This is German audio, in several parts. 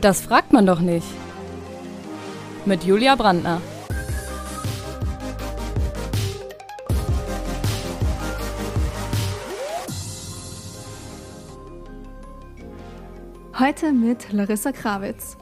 Das fragt man doch nicht. Mit Julia Brandner. Heute mit Larissa Krawitz.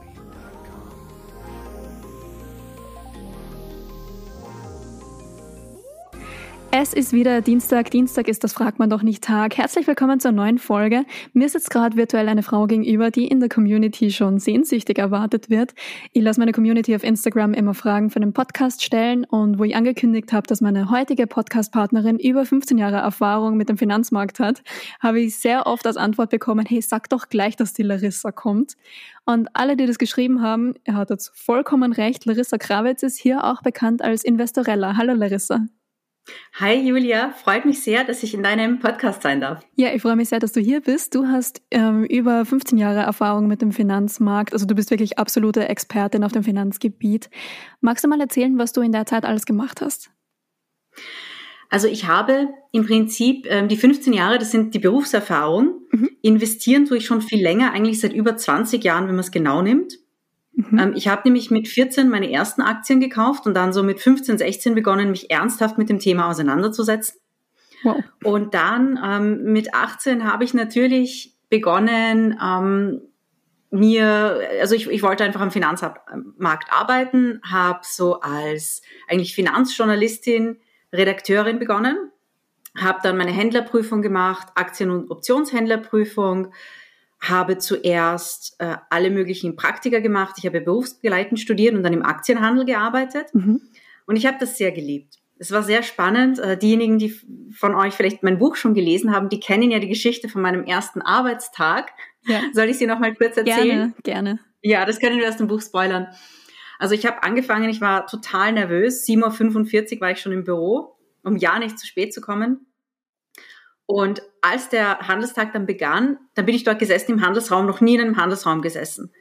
Ist wieder Dienstag. Dienstag ist das fragt man doch nicht Tag. Herzlich willkommen zur neuen Folge. Mir sitzt gerade virtuell eine Frau gegenüber, die in der Community schon sehnsüchtig erwartet wird. Ich lasse meine Community auf Instagram immer Fragen für den Podcast stellen und wo ich angekündigt habe, dass meine heutige Podcast-Partnerin über 15 Jahre Erfahrung mit dem Finanzmarkt hat, habe ich sehr oft als Antwort bekommen, hey, sag doch gleich, dass die Larissa kommt. Und alle, die das geschrieben haben, er hat jetzt vollkommen recht. Larissa Krawitz ist hier auch bekannt als Investorella. Hallo Larissa. Hi Julia, freut mich sehr, dass ich in deinem Podcast sein darf. Ja, ich freue mich sehr, dass du hier bist. Du hast ähm, über 15 Jahre Erfahrung mit dem Finanzmarkt, also du bist wirklich absolute Expertin auf dem Finanzgebiet. Magst du mal erzählen, was du in der Zeit alles gemacht hast? Also ich habe im Prinzip ähm, die 15 Jahre, das sind die Berufserfahrung. Mhm. Investieren tue ich schon viel länger, eigentlich seit über 20 Jahren, wenn man es genau nimmt. Mhm. Ähm, ich habe nämlich mit 14 meine ersten Aktien gekauft und dann so mit 15, 16 begonnen, mich ernsthaft mit dem Thema auseinanderzusetzen. Wow. Und dann ähm, mit 18 habe ich natürlich begonnen, ähm, mir, also ich, ich wollte einfach am Finanzmarkt arbeiten, habe so als eigentlich Finanzjournalistin, Redakteurin begonnen, habe dann meine Händlerprüfung gemacht, Aktien- und Optionshändlerprüfung, habe zuerst äh, alle möglichen Praktika gemacht. Ich habe berufsbegleitend studiert und dann im Aktienhandel gearbeitet. Mhm. Und ich habe das sehr geliebt. Es war sehr spannend. Äh, diejenigen, die von euch vielleicht mein Buch schon gelesen haben, die kennen ja die Geschichte von meinem ersten Arbeitstag. Ja. Soll ich sie noch mal kurz erzählen? Gerne, gerne. Ja, das können wir aus dem Buch spoilern. Also ich habe angefangen, ich war total nervös. 7.45 Uhr war ich schon im Büro, um ja nicht zu spät zu kommen. Und als der Handelstag dann begann, dann bin ich dort gesessen im Handelsraum, noch nie in einem Handelsraum gesessen.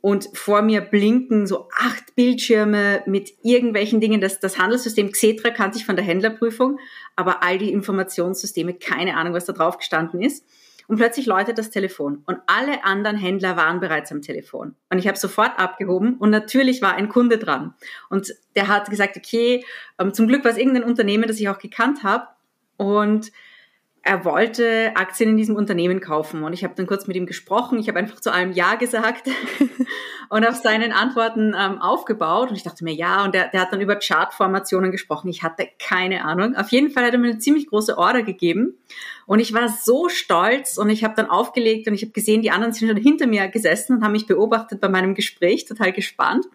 Und vor mir blinken so acht Bildschirme mit irgendwelchen Dingen. Das, das Handelssystem Xetra kannte ich von der Händlerprüfung, aber all die Informationssysteme, keine Ahnung, was da drauf gestanden ist. Und plötzlich läutet das Telefon und alle anderen Händler waren bereits am Telefon. Und ich habe sofort abgehoben und natürlich war ein Kunde dran. Und der hat gesagt, okay, ähm, zum Glück war es irgendein Unternehmen, das ich auch gekannt habe. Und er wollte Aktien in diesem Unternehmen kaufen und ich habe dann kurz mit ihm gesprochen. Ich habe einfach zu allem Ja gesagt und auf seinen Antworten ähm, aufgebaut und ich dachte mir ja und der, der hat dann über Chartformationen gesprochen. Ich hatte keine Ahnung. Auf jeden Fall hat er mir eine ziemlich große Order gegeben und ich war so stolz und ich habe dann aufgelegt und ich habe gesehen, die anderen sind schon hinter mir gesessen und haben mich beobachtet bei meinem Gespräch, total gespannt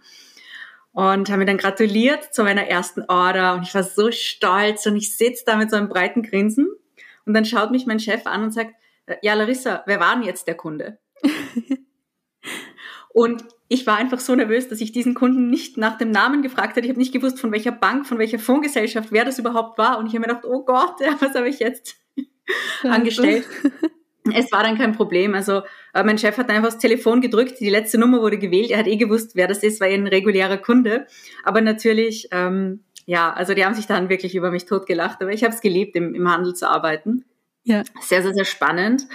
und haben mir dann gratuliert zu meiner ersten Order und ich war so stolz und ich sitze da mit so einem breiten Grinsen und dann schaut mich mein Chef an und sagt, äh, ja, Larissa, wer war denn jetzt der Kunde? und ich war einfach so nervös, dass ich diesen Kunden nicht nach dem Namen gefragt habe. Ich habe nicht gewusst, von welcher Bank, von welcher Fondsgesellschaft, wer das überhaupt war. Und ich habe mir gedacht, oh Gott, was habe ich jetzt angestellt? Es war dann kein Problem. Also äh, mein Chef hat einfach das Telefon gedrückt, die letzte Nummer wurde gewählt. Er hat eh gewusst, wer das ist, war ein regulärer Kunde. Aber natürlich ähm, ja, also die haben sich dann wirklich über mich totgelacht, aber ich habe es geliebt, im, im Handel zu arbeiten. Ja. Sehr, sehr, sehr spannend.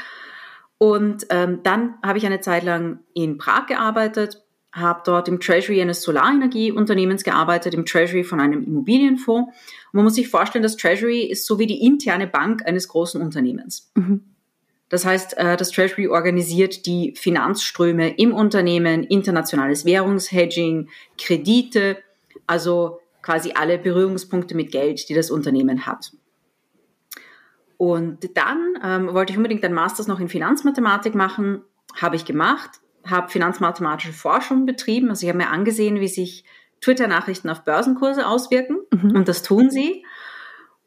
Und ähm, dann habe ich eine Zeit lang in Prag gearbeitet, habe dort im Treasury eines Solarenergieunternehmens gearbeitet, im Treasury von einem Immobilienfonds. Und man muss sich vorstellen, das Treasury ist so wie die interne Bank eines großen Unternehmens. Mhm. Das heißt, äh, das Treasury organisiert die Finanzströme im Unternehmen, internationales Währungshedging, Kredite, also quasi alle Berührungspunkte mit Geld, die das Unternehmen hat. Und dann ähm, wollte ich unbedingt ein Masters noch in Finanzmathematik machen, habe ich gemacht, habe finanzmathematische Forschung betrieben. Also ich habe mir angesehen, wie sich Twitter-Nachrichten auf Börsenkurse auswirken mhm. und das tun sie.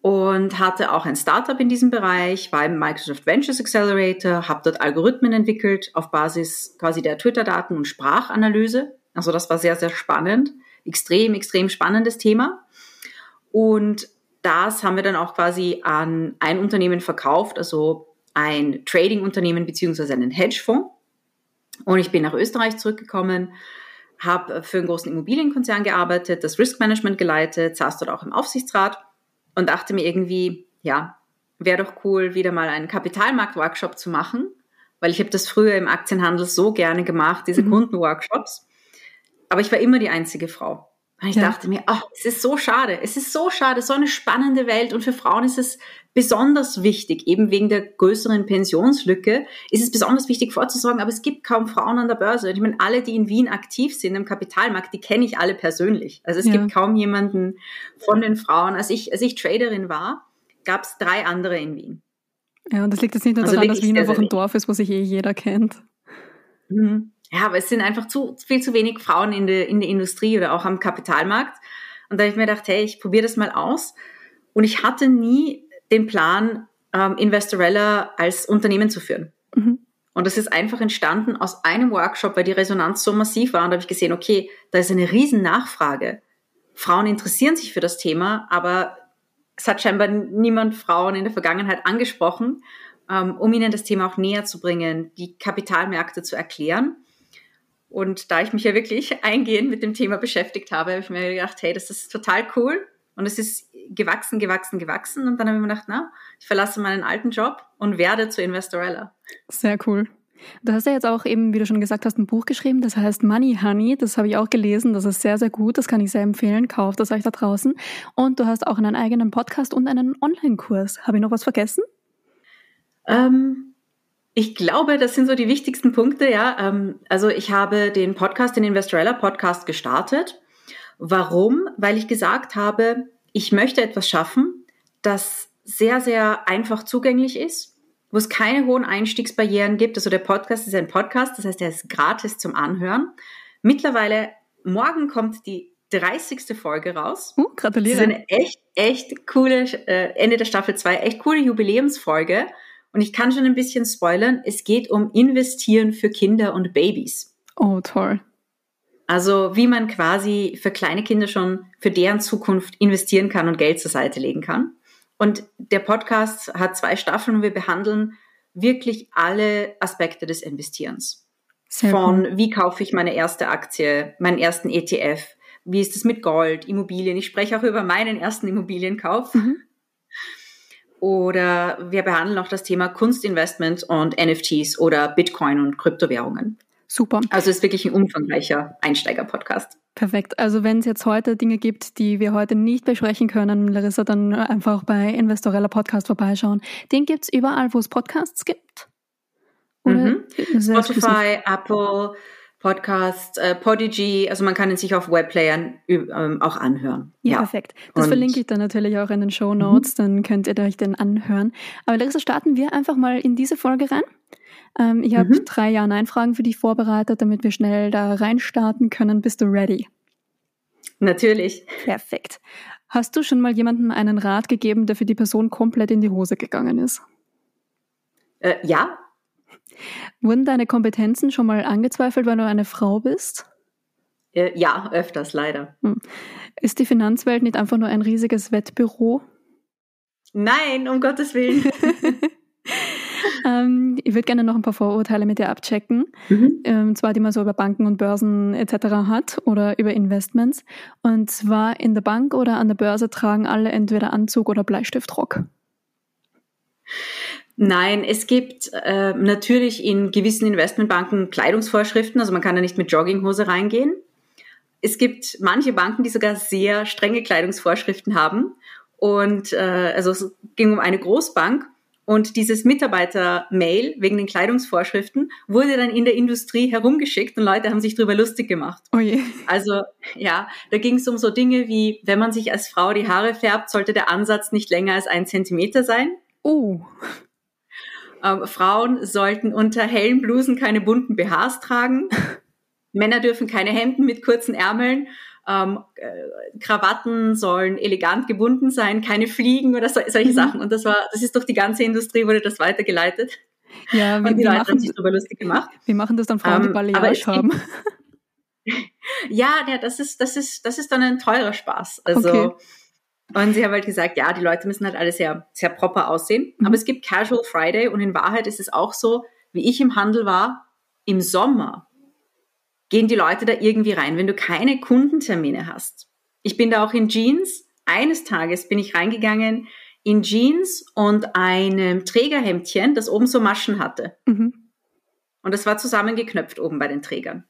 Und hatte auch ein Startup in diesem Bereich, war im Microsoft Ventures Accelerator, habe dort Algorithmen entwickelt auf Basis quasi der Twitter-Daten und Sprachanalyse. Also das war sehr, sehr spannend extrem, extrem spannendes Thema. Und das haben wir dann auch quasi an ein Unternehmen verkauft, also ein Trading-Unternehmen beziehungsweise einen Hedgefonds. Und ich bin nach Österreich zurückgekommen, habe für einen großen Immobilienkonzern gearbeitet, das Risk Management geleitet, saß dort auch im Aufsichtsrat und dachte mir irgendwie, ja, wäre doch cool, wieder mal einen Kapitalmarkt-Workshop zu machen, weil ich habe das früher im Aktienhandel so gerne gemacht, diese mhm. Kundenworkshops. Aber ich war immer die einzige Frau. Und ich ja. dachte mir, ach, es ist so schade, es ist so schade, so eine spannende Welt und für Frauen ist es besonders wichtig, eben wegen der größeren Pensionslücke, ist es besonders wichtig vorzusorgen, aber es gibt kaum Frauen an der Börse. Ich meine, alle, die in Wien aktiv sind im Kapitalmarkt, die kenne ich alle persönlich. Also es ja. gibt kaum jemanden von den Frauen. Als ich, als ich Traderin war, gab es drei andere in Wien. Ja, und das liegt jetzt nicht nur also daran, dass Wien einfach ein Dorf ist, wo sich eh jeder kennt. Mhm. Ja, aber es sind einfach zu, viel zu wenig Frauen in der, in der Industrie oder auch am Kapitalmarkt. Und da habe ich mir gedacht, hey, ich probiere das mal aus. Und ich hatte nie den Plan, ähm, Investorella als Unternehmen zu führen. Mhm. Und das ist einfach entstanden aus einem Workshop, weil die Resonanz so massiv war. Und da habe ich gesehen, okay, da ist eine riesen Nachfrage. Frauen interessieren sich für das Thema, aber es hat scheinbar niemand Frauen in der Vergangenheit angesprochen, ähm, um ihnen das Thema auch näher zu bringen, die Kapitalmärkte zu erklären. Und da ich mich ja wirklich eingehend mit dem Thema beschäftigt habe, habe ich mir gedacht, hey, das ist total cool. Und es ist gewachsen, gewachsen, gewachsen. Und dann habe ich mir gedacht, na, ich verlasse meinen alten Job und werde zu Investorella. Sehr cool. Du hast ja jetzt auch eben, wie du schon gesagt hast, ein Buch geschrieben, das heißt Money Honey. Das habe ich auch gelesen. Das ist sehr, sehr gut. Das kann ich sehr empfehlen. Kauft das euch da draußen. Und du hast auch einen eigenen Podcast und einen Online-Kurs. Habe ich noch was vergessen? Ähm, ich glaube, das sind so die wichtigsten Punkte, ja. Ähm, also ich habe den Podcast, den Investorella Podcast gestartet. Warum? Weil ich gesagt habe, ich möchte etwas schaffen, das sehr, sehr einfach zugänglich ist wo es keine hohen Einstiegsbarrieren gibt. Also der Podcast ist ein Podcast, das heißt, er ist gratis zum Anhören. Mittlerweile, morgen kommt die 30. Folge raus. Uh, gratuliere. Das ist eine echt, echt coole, äh, Ende der Staffel 2, echt coole Jubiläumsfolge. Und ich kann schon ein bisschen spoilern, es geht um Investieren für Kinder und Babys. Oh, toll. Also wie man quasi für kleine Kinder schon für deren Zukunft investieren kann und Geld zur Seite legen kann. Und der Podcast hat zwei Staffeln und wir behandeln wirklich alle Aspekte des Investierens. Sehr Von cool. wie kaufe ich meine erste Aktie, meinen ersten ETF, wie ist es mit Gold, Immobilien. Ich spreche auch über meinen ersten Immobilienkauf. Mhm. Oder wir behandeln auch das Thema Kunstinvestment und NFTs oder Bitcoin und Kryptowährungen. Super. Also es ist wirklich ein umfangreicher Einsteiger-Podcast. Perfekt. Also wenn es jetzt heute Dinge gibt, die wir heute nicht besprechen können, Larissa, dann einfach bei Investorella Podcast vorbeischauen. Den gibt es überall, wo es Podcasts gibt. Mhm. Spotify, Apple, Podcast, äh, Podigy, also man kann ihn sich auf Webplayern ähm, auch anhören. Ja, ja. perfekt. Das Und verlinke ich dann natürlich auch in den Show Notes, mhm. dann könnt ihr euch den anhören. Aber Larissa, starten wir einfach mal in diese Folge rein. Ähm, ich habe mhm. drei Ja-Nein-Fragen für dich vorbereitet, damit wir schnell da reinstarten können. Bist du ready? Natürlich. Perfekt. Hast du schon mal jemandem einen Rat gegeben, der für die Person komplett in die Hose gegangen ist? Äh, ja. Wurden deine Kompetenzen schon mal angezweifelt, weil du eine Frau bist? Äh, ja, öfters leider. Hm. Ist die Finanzwelt nicht einfach nur ein riesiges Wettbüro? Nein, um Gottes Willen. ähm, ich würde gerne noch ein paar Vorurteile mit dir abchecken. Mhm. Ähm, zwar, die man so über Banken und Börsen etc. hat oder über Investments. Und zwar in der Bank oder an der Börse tragen alle entweder Anzug oder Bleistiftrock. Nein, es gibt äh, natürlich in gewissen Investmentbanken Kleidungsvorschriften, also man kann da nicht mit Jogginghose reingehen. Es gibt manche Banken, die sogar sehr strenge Kleidungsvorschriften haben. Und äh, also es ging um eine Großbank und dieses Mitarbeiter-Mail wegen den Kleidungsvorschriften wurde dann in der Industrie herumgeschickt und Leute haben sich darüber lustig gemacht. Oh je. Also ja, da ging es um so Dinge wie, wenn man sich als Frau die Haare färbt, sollte der Ansatz nicht länger als ein Zentimeter sein. Oh. Ähm, Frauen sollten unter hellen Blusen keine bunten BHs tragen. Männer dürfen keine Hemden mit kurzen Ärmeln ähm, äh, Krawatten sollen elegant gebunden sein, keine Fliegen oder so, solche mhm. Sachen. Und das war, das ist durch die ganze Industrie wurde das weitergeleitet. Ja, wir, und die wir Leute machen, haben sich darüber lustig gemacht. Wir machen das dann Frauen, die ähm, Balayage haben. ja, ja, das ist, das ist, das ist dann ein teurer Spaß. Also, okay. Und sie haben halt gesagt, ja, die Leute müssen halt alle sehr, sehr proper aussehen. Mhm. Aber es gibt Casual Friday und in Wahrheit ist es auch so, wie ich im Handel war, im Sommer gehen die Leute da irgendwie rein, wenn du keine Kundentermine hast. Ich bin da auch in Jeans. Eines Tages bin ich reingegangen in Jeans und einem Trägerhemdchen, das oben so Maschen hatte. Mhm. und das war zusammengeknöpft oben bei den Trägern.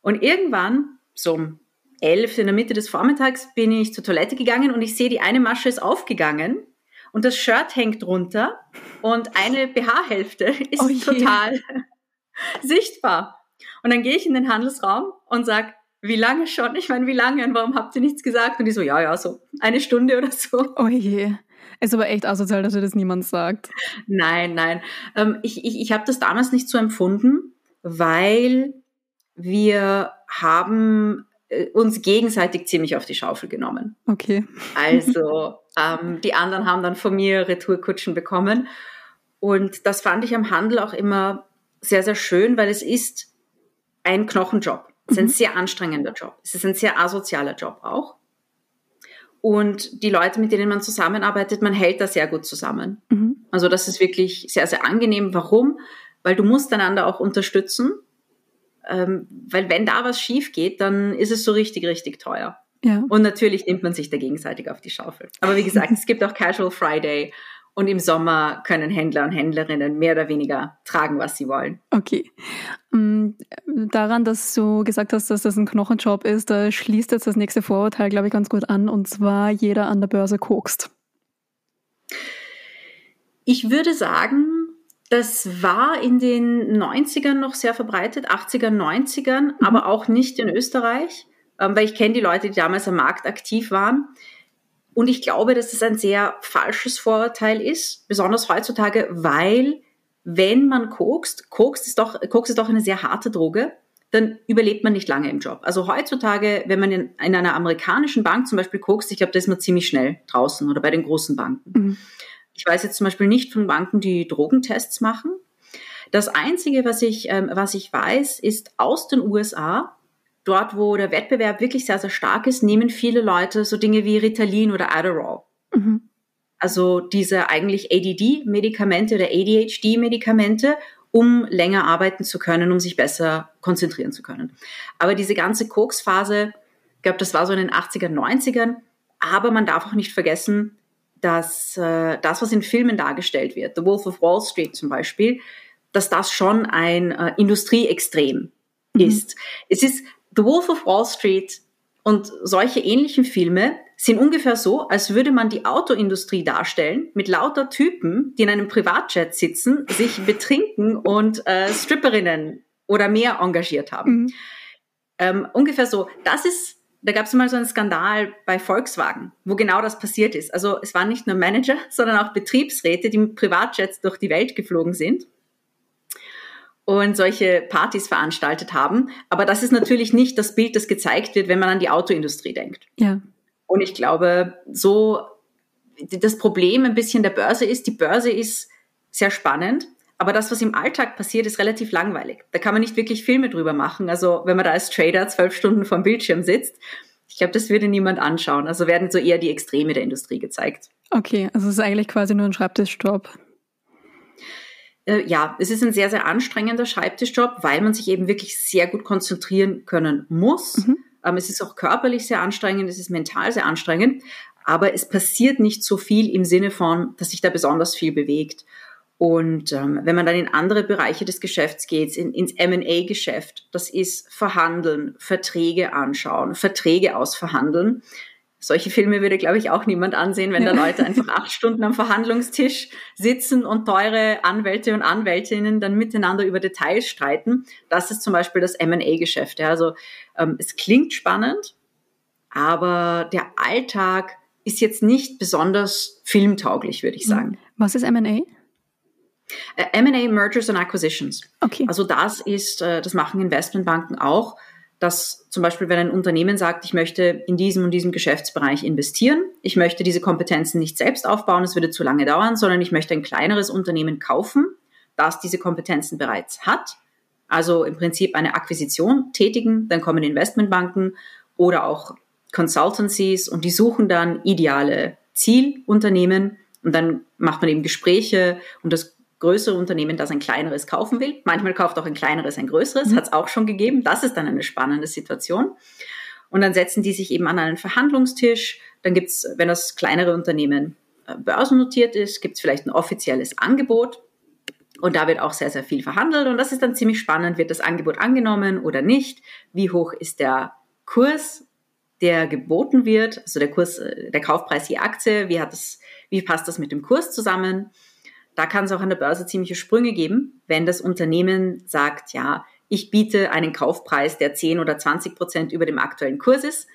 Und irgendwann, so um elf in der Mitte des Vormittags, bin ich zur Toilette gegangen und ich sehe, die eine Masche ist aufgegangen und das Shirt hängt runter und eine BH-Hälfte ist oh total sichtbar. Und dann gehe ich in den Handelsraum und sage, wie lange schon? Ich meine, wie lange? Und warum habt ihr nichts gesagt? Und die so, ja, ja, so eine Stunde oder so. Oh je. Ist aber echt asozial, dass dir das niemand sagt. Nein, nein. Ähm, ich ich, ich habe das damals nicht so empfunden, weil wir haben uns gegenseitig ziemlich auf die Schaufel genommen. Okay. Also ähm, die anderen haben dann von mir Retourkutschen bekommen. Und das fand ich am Handel auch immer sehr, sehr schön, weil es ist ein Knochenjob. Es ist ein mhm. sehr anstrengender Job. Es ist ein sehr asozialer Job auch. Und die Leute, mit denen man zusammenarbeitet, man hält da sehr gut zusammen. Mhm. Also das ist wirklich sehr, sehr angenehm. Warum? Weil du musst einander auch unterstützen. Ähm, weil wenn da was schief geht, dann ist es so richtig, richtig teuer. Ja. Und natürlich nimmt man sich da gegenseitig auf die Schaufel. Aber wie gesagt, es gibt auch Casual Friday und im Sommer können Händler und Händlerinnen mehr oder weniger tragen, was sie wollen. Okay. Mm, daran, dass du gesagt hast, dass das ein Knochenjob ist, da schließt jetzt das nächste Vorurteil, glaube ich, ganz gut an. Und zwar, jeder an der Börse kokst. Ich würde sagen, das war in den 90ern noch sehr verbreitet, 80ern, 90ern, mhm. aber auch nicht in Österreich, ähm, weil ich kenne die Leute, die damals am Markt aktiv waren. Und ich glaube, dass es ein sehr falsches Vorurteil ist, besonders heutzutage, weil wenn man kokst, kokst ist doch, Koks ist doch eine sehr harte Droge, dann überlebt man nicht lange im Job. Also heutzutage, wenn man in, in einer amerikanischen Bank zum Beispiel kokst, ich glaube, da ist man ziemlich schnell draußen oder bei den großen Banken. Mhm. Ich weiß jetzt zum Beispiel nicht von Banken, die Drogentests machen. Das Einzige, was ich, ähm, was ich weiß, ist aus den USA, dort, wo der Wettbewerb wirklich sehr, sehr stark ist, nehmen viele Leute so Dinge wie Ritalin oder Adderall. Mhm. Also diese eigentlich ADD-Medikamente oder ADHD-Medikamente, um länger arbeiten zu können, um sich besser konzentrieren zu können. Aber diese ganze Koks-Phase, ich glaube, das war so in den 80er, 90ern. Aber man darf auch nicht vergessen, dass äh, das, was in Filmen dargestellt wird, The Wolf of Wall Street zum Beispiel, dass das schon ein äh, Industrieextrem mhm. ist. Es ist The Wolf of Wall Street und solche ähnlichen Filme sind ungefähr so, als würde man die Autoindustrie darstellen mit lauter Typen, die in einem Privatjet sitzen, sich betrinken und äh, Stripperinnen oder mehr engagiert haben. Mhm. Ähm, ungefähr so. Das ist, da gab es mal so einen Skandal bei Volkswagen, wo genau das passiert ist. Also es waren nicht nur Manager, sondern auch Betriebsräte, die mit Privatjets durch die Welt geflogen sind und solche Partys veranstaltet haben. Aber das ist natürlich nicht das Bild, das gezeigt wird, wenn man an die Autoindustrie denkt. Ja. Und ich glaube, so das Problem ein bisschen der Börse ist, die Börse ist sehr spannend, aber das, was im Alltag passiert, ist relativ langweilig. Da kann man nicht wirklich Filme drüber machen. Also wenn man da als Trader zwölf Stunden vom Bildschirm sitzt, ich glaube, das würde niemand anschauen. Also werden so eher die Extreme der Industrie gezeigt. Okay, also es ist eigentlich quasi nur ein Schreibtischjob äh, ja, es ist ein sehr, sehr anstrengender Schreibtischjob, weil man sich eben wirklich sehr gut konzentrieren können muss. Mhm. Ähm, es ist auch körperlich sehr anstrengend, es ist mental sehr anstrengend, aber es passiert nicht so viel im Sinne von, dass sich da besonders viel bewegt. Und ähm, wenn man dann in andere Bereiche des Geschäfts geht, in, ins M&A-Geschäft, das ist Verhandeln, Verträge anschauen, Verträge ausverhandeln, solche Filme würde, glaube ich, auch niemand ansehen, wenn da Leute einfach acht Stunden am Verhandlungstisch sitzen und teure Anwälte und Anwältinnen dann miteinander über Details streiten. Das ist zum Beispiel das M&A-Geschäft. Ja. Also ähm, es klingt spannend, aber der Alltag ist jetzt nicht besonders filmtauglich, würde ich sagen. Was ist M&A? Äh, M&A Mergers and Acquisitions. Okay. Also das ist, äh, das machen Investmentbanken auch dass zum Beispiel, wenn ein Unternehmen sagt, ich möchte in diesem und diesem Geschäftsbereich investieren, ich möchte diese Kompetenzen nicht selbst aufbauen, es würde zu lange dauern, sondern ich möchte ein kleineres Unternehmen kaufen, das diese Kompetenzen bereits hat. Also im Prinzip eine Akquisition tätigen, dann kommen Investmentbanken oder auch Consultancies und die suchen dann ideale Zielunternehmen und dann macht man eben Gespräche und das größere Unternehmen, das ein kleineres kaufen will. Manchmal kauft auch ein kleineres ein größeres, mhm. hat es auch schon gegeben. Das ist dann eine spannende Situation. Und dann setzen die sich eben an einen Verhandlungstisch. Dann gibt's, wenn das kleinere Unternehmen äh, börsennotiert ist, gibt's vielleicht ein offizielles Angebot. Und da wird auch sehr, sehr viel verhandelt. Und das ist dann ziemlich spannend. Wird das Angebot angenommen oder nicht? Wie hoch ist der Kurs, der geboten wird? Also der Kurs, äh, der Kaufpreis je Aktie. Wie hat das, wie passt das mit dem Kurs zusammen? Da kann es auch an der Börse ziemliche Sprünge geben, wenn das Unternehmen sagt, ja, ich biete einen Kaufpreis, der 10 oder 20 Prozent über dem aktuellen Kurs ist.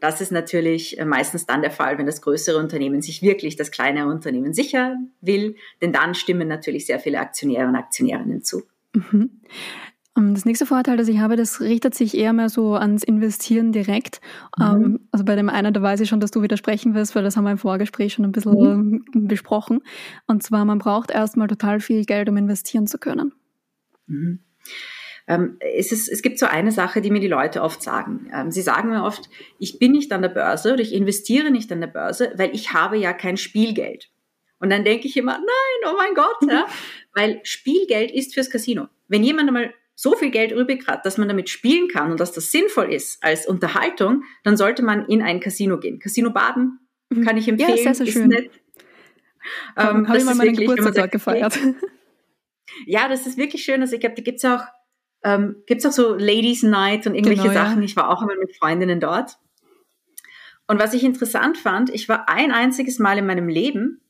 Das ist natürlich äh, meistens dann der Fall, wenn das größere Unternehmen sich wirklich das kleinere Unternehmen sichern will, denn dann stimmen natürlich sehr viele Aktionäre und Aktionärinnen zu. Mhm. Das nächste Vorteil, das ich habe, das richtet sich eher mehr so ans Investieren direkt. Mhm. Ähm, also bei dem einen, da weiß ich schon, dass du widersprechen wirst, weil das haben wir im Vorgespräch schon ein bisschen mhm. besprochen. Und zwar, man braucht erstmal total viel Geld, um investieren zu können. Mhm. Ähm, es, ist, es gibt so eine Sache, die mir die Leute oft sagen. Ähm, sie sagen mir oft, ich bin nicht an der Börse oder ich investiere nicht an der Börse, weil ich habe ja kein Spielgeld. Und dann denke ich immer, nein, oh mein Gott, ja, weil Spielgeld ist fürs Casino. Wenn jemand einmal so viel Geld übrig hat, dass man damit spielen kann und dass das sinnvoll ist als Unterhaltung, dann sollte man in ein Casino gehen. Casino Baden mhm. kann ich empfehlen. Ja, sehr, sehr schön. Nett. Ähm, Habe ich mal meinen Geburtstag gefeiert. Ja, das ist wirklich schön. Also ich glaube, da gibt's auch ähm, gibt auch so Ladies Night und irgendwelche genau, Sachen. Ja. Ich war auch immer mit Freundinnen dort. Und was ich interessant fand, ich war ein einziges Mal in meinem Leben,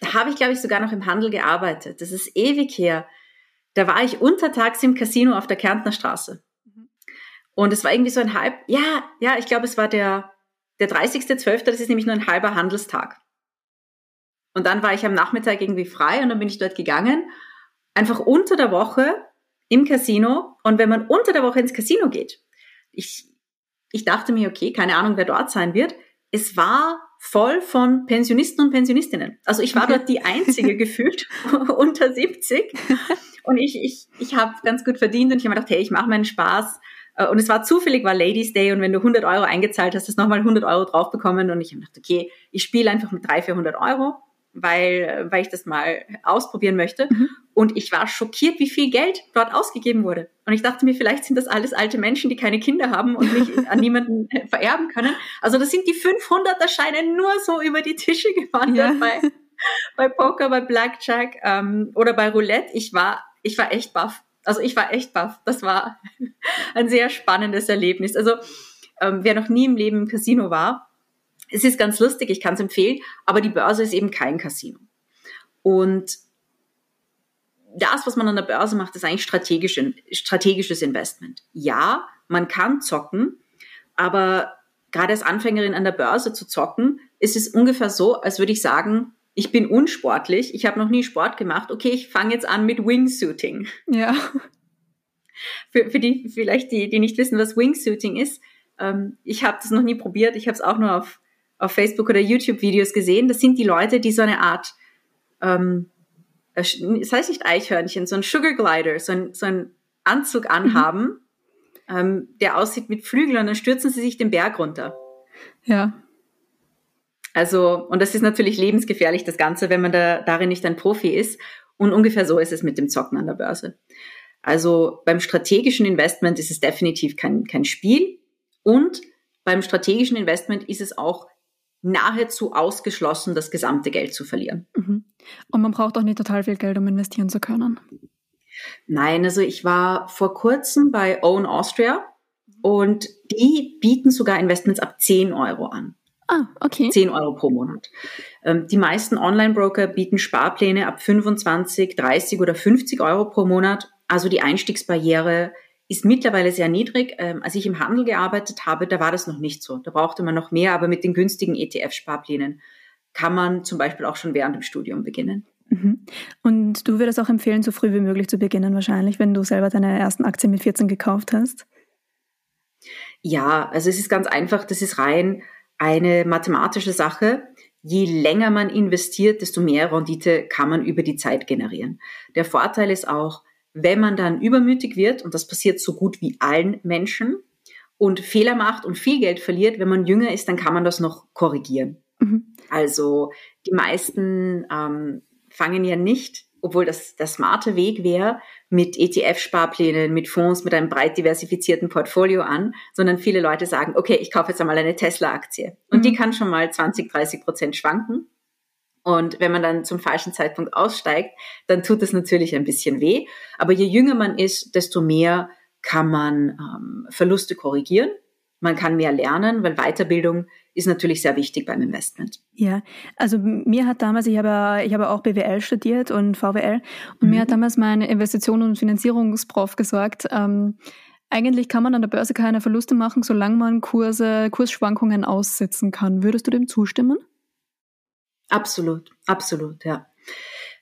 da habe ich, glaube ich, sogar noch im Handel gearbeitet. Das ist ewig her. Da war ich untertags im Casino auf der Kärntner Straße. Und es war irgendwie so ein halb, ja, ja, ich glaube, es war der, der 30.12., das ist nämlich nur ein halber Handelstag. Und dann war ich am Nachmittag irgendwie frei und dann bin ich dort gegangen. Einfach unter der Woche im Casino. Und wenn man unter der Woche ins Casino geht, ich, ich dachte mir, okay, keine Ahnung, wer dort sein wird. Es war voll von Pensionisten und Pensionistinnen. Also ich war okay. dort die einzige gefühlt unter 70. Und ich, ich, ich habe ganz gut verdient und ich habe mir gedacht, hey, ich mache meinen Spaß. Äh, und es war zufällig, war Ladies Day und wenn du 100 Euro eingezahlt hast, hast du nochmal 100 Euro drauf bekommen und ich habe gedacht, okay, ich spiele einfach mit 300, 400 Euro weil, weil ich das mal ausprobieren möchte. Mhm. Und ich war schockiert, wie viel Geld dort ausgegeben wurde. Und ich dachte mir, vielleicht sind das alles alte Menschen, die keine Kinder haben und nicht an niemanden vererben können. Also das sind die 500er Scheine nur so über die Tische gewandert ja. bei, bei Poker, bei Blackjack ähm, oder bei Roulette. Ich war, ich war echt baff. Also ich war echt baff. Das war ein sehr spannendes Erlebnis. Also ähm, wer noch nie im Leben im Casino war, es ist ganz lustig, ich kann es empfehlen, aber die Börse ist eben kein Casino. Und das, was man an der Börse macht, ist eigentlich strategisch, strategisches Investment. Ja, man kann zocken, aber gerade als Anfängerin an der Börse zu zocken, ist es ungefähr so, als würde ich sagen, ich bin unsportlich, ich habe noch nie Sport gemacht, okay, ich fange jetzt an mit Wingsuiting. Ja. Für, für die vielleicht, die, die nicht wissen, was Wingsuiting ist, ähm, ich habe das noch nie probiert, ich habe es auch nur auf auf Facebook oder YouTube-Videos gesehen. Das sind die Leute, die so eine Art, ähm, es heißt nicht Eichhörnchen, so ein Sugar Glider, so ein, so ein Anzug mhm. anhaben, mhm. ähm, der aussieht mit Flügeln und dann stürzen sie sich den Berg runter. Ja. Also, und das ist natürlich lebensgefährlich, das Ganze, wenn man da, darin nicht ein Profi ist. Und ungefähr so ist es mit dem Zocken an der Börse. Also beim strategischen Investment ist es definitiv kein, kein Spiel. Und beim strategischen Investment ist es auch nahezu ausgeschlossen, das gesamte Geld zu verlieren. Mhm. Und man braucht auch nicht total viel Geld, um investieren zu können. Nein, also ich war vor kurzem bei Own Austria und die bieten sogar Investments ab 10 Euro an. Ah, okay. 10 Euro pro Monat. Ähm, die meisten Online-Broker bieten Sparpläne ab 25, 30 oder 50 Euro pro Monat. Also die Einstiegsbarriere ist mittlerweile sehr niedrig. Ähm, als ich im Handel gearbeitet habe, da war das noch nicht so. Da brauchte man noch mehr, aber mit den günstigen ETF-Sparplänen kann man zum Beispiel auch schon während dem Studium beginnen. Mhm. Und du würdest auch empfehlen, so früh wie möglich zu beginnen, wahrscheinlich, wenn du selber deine ersten Aktien mit 14 gekauft hast? Ja, also es ist ganz einfach, das ist rein eine mathematische Sache. Je länger man investiert, desto mehr Rendite kann man über die Zeit generieren. Der Vorteil ist auch, wenn man dann übermütig wird, und das passiert so gut wie allen Menschen, und Fehler macht und viel Geld verliert, wenn man jünger ist, dann kann man das noch korrigieren. Mhm. Also die meisten ähm, fangen ja nicht, obwohl das der smarte Weg wäre, mit ETF-Sparplänen, mit Fonds, mit einem breit diversifizierten Portfolio an, sondern viele Leute sagen, okay, ich kaufe jetzt einmal eine Tesla-Aktie. Und mhm. die kann schon mal 20, 30 Prozent schwanken. Und wenn man dann zum falschen Zeitpunkt aussteigt, dann tut es natürlich ein bisschen weh. Aber je jünger man ist, desto mehr kann man ähm, Verluste korrigieren. Man kann mehr lernen, weil Weiterbildung ist natürlich sehr wichtig beim Investment. Ja, also mir hat damals, ich habe, ich habe auch BWL studiert und VWL und mhm. mir hat damals mein Investition- und Finanzierungsprof gesagt, ähm, eigentlich kann man an der Börse keine Verluste machen, solange man Kurse, Kursschwankungen aussitzen kann. Würdest du dem zustimmen? Absolut, absolut, ja.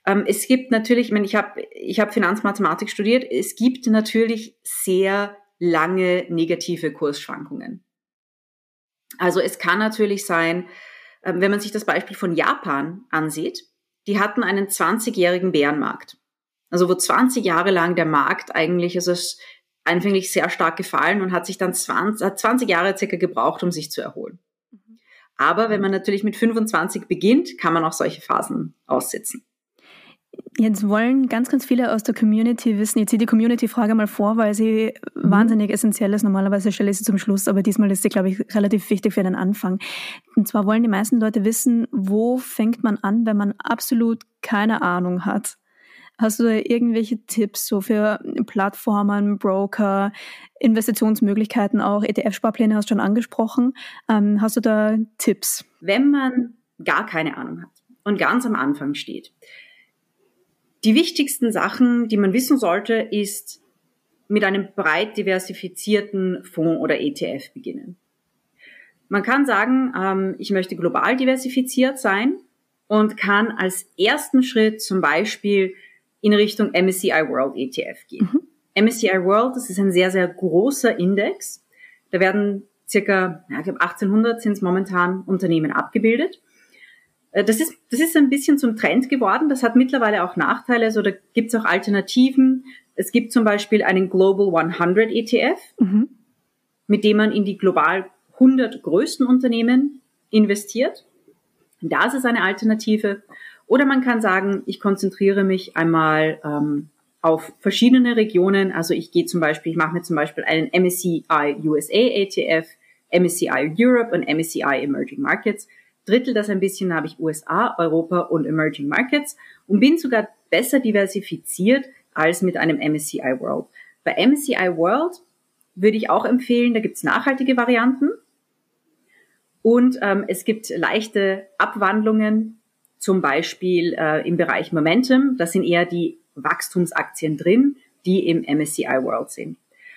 Ähm, es gibt natürlich, ich meine, ich habe ich hab Finanzmathematik studiert, es gibt natürlich sehr lange negative Kursschwankungen. Also es kann natürlich sein, ähm, wenn man sich das Beispiel von Japan ansieht, die hatten einen 20-jährigen Bärenmarkt. Also wo 20 Jahre lang der Markt eigentlich, also es anfänglich sehr stark gefallen und hat sich dann 20, hat 20 Jahre circa gebraucht, um sich zu erholen. Aber wenn man natürlich mit 25 beginnt, kann man auch solche Phasen aussitzen. Jetzt wollen ganz, ganz viele aus der Community wissen, ich ziehe die Community-Frage mal vor, weil sie mhm. wahnsinnig essentiell ist. Normalerweise stelle ich sie zum Schluss, aber diesmal ist sie, glaube ich, relativ wichtig für den Anfang. Und zwar wollen die meisten Leute wissen, wo fängt man an, wenn man absolut keine Ahnung hat? Hast du da irgendwelche Tipps so für Plattformen, Broker, Investitionsmöglichkeiten auch? ETF-Sparpläne hast du schon angesprochen. Ähm, hast du da Tipps? Wenn man gar keine Ahnung hat und ganz am Anfang steht, die wichtigsten Sachen, die man wissen sollte, ist mit einem breit diversifizierten Fonds oder ETF beginnen. Man kann sagen, ähm, ich möchte global diversifiziert sein und kann als ersten Schritt zum Beispiel in Richtung MSCI World ETF gehen. Mhm. MSCI World, das ist ein sehr, sehr großer Index. Da werden circa, ja, ich glaube 1800 sind es momentan Unternehmen abgebildet. Äh, das ist, das ist ein bisschen zum Trend geworden. Das hat mittlerweile auch Nachteile. Also da gibt es auch Alternativen. Es gibt zum Beispiel einen Global 100 ETF, mhm. mit dem man in die global 100 größten Unternehmen investiert. Das ist eine Alternative. Oder man kann sagen, ich konzentriere mich einmal ähm, auf verschiedene Regionen. Also ich gehe zum Beispiel, ich mache mir zum Beispiel einen MSCI USA ETF, MSCI Europe und MSCI Emerging Markets. Drittel das ein bisschen habe ich USA, Europa und Emerging Markets und bin sogar besser diversifiziert als mit einem MSCI World. Bei MSCI World würde ich auch empfehlen, da gibt es nachhaltige Varianten und ähm, es gibt leichte Abwandlungen zum Beispiel äh, im Bereich Momentum. Das sind eher die Wachstumsaktien drin, die im MSCI World sind.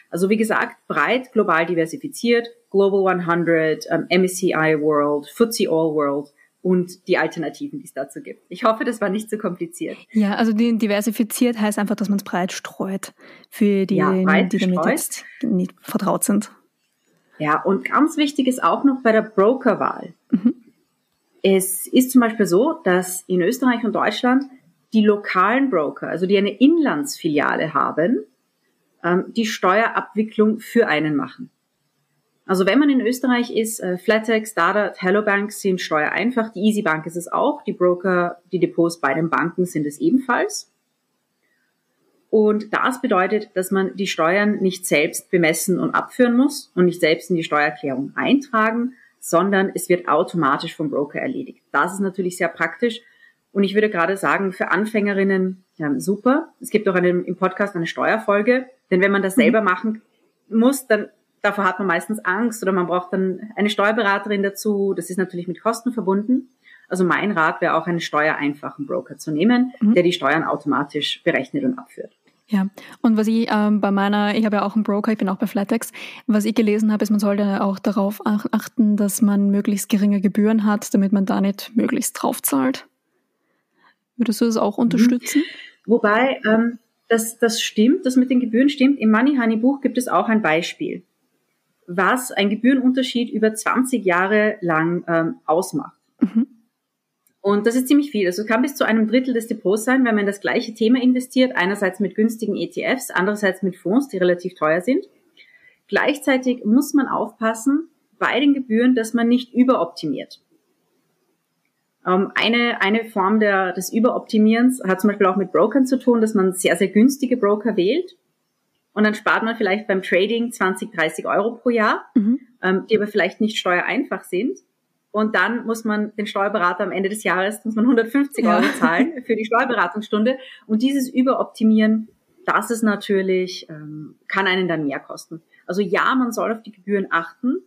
Also wie gesagt, breit, global diversifiziert, Global 100, ähm, MSCI World, FTSE All World und die Alternativen, die es dazu gibt. Ich hoffe, das war nicht zu kompliziert. Ja, also diversifiziert heißt einfach, dass man es breit streut für die, ja, die damit jetzt nicht vertraut sind. Ja, und ganz wichtig ist auch noch bei der Brokerwahl. Mhm. Es ist zum Beispiel so, dass in Österreich und Deutschland die lokalen Broker, also die eine Inlandsfiliale haben, ähm, die Steuerabwicklung für einen machen. Also wenn man in Österreich ist, äh, Flatex, Dada, Hello Bank sind steuereinfach, die Easy Bank ist es auch, die Broker, die Depots bei den Banken sind es ebenfalls. Und das bedeutet, dass man die Steuern nicht selbst bemessen und abführen muss und nicht selbst in die Steuererklärung eintragen, sondern es wird automatisch vom Broker erledigt. Das ist natürlich sehr praktisch. Und ich würde gerade sagen, für Anfängerinnen ja, super. Es gibt auch eine, im Podcast eine Steuerfolge, denn wenn man das mhm. selber machen muss, dann davor hat man meistens Angst oder man braucht dann eine Steuerberaterin dazu. Das ist natürlich mit Kosten verbunden. Also mein Rat wäre auch einen steuereinfachen Broker zu nehmen, mhm. der die Steuern automatisch berechnet und abführt. Ja, und was ich ähm, bei meiner, ich habe ja auch einen Broker, ich bin auch bei Flatex, was ich gelesen habe, ist, man sollte auch darauf achten, dass man möglichst geringe Gebühren hat, damit man da nicht möglichst drauf zahlt. Würdest du das auch mhm. unterstützen? Wobei, ähm, das, das stimmt, das mit den Gebühren stimmt. Im Money Honey Buch gibt es auch ein Beispiel, was ein Gebührenunterschied über 20 Jahre lang ähm, ausmacht. Mhm. Und das ist ziemlich viel. Also es kann bis zu einem Drittel des Depots sein, wenn man in das gleiche Thema investiert, einerseits mit günstigen ETFs, andererseits mit Fonds, die relativ teuer sind. Gleichzeitig muss man aufpassen bei den Gebühren, dass man nicht überoptimiert. Ähm, eine, eine Form der, des Überoptimierens hat zum Beispiel auch mit Brokern zu tun, dass man sehr, sehr günstige Broker wählt. Und dann spart man vielleicht beim Trading 20, 30 Euro pro Jahr, mhm. ähm, die aber vielleicht nicht steuereinfach sind. Und dann muss man den Steuerberater am Ende des Jahres, muss man 150 ja. Euro zahlen für die Steuerberatungsstunde. Und dieses Überoptimieren, das ist natürlich, ähm, kann einen dann mehr kosten. Also ja, man soll auf die Gebühren achten,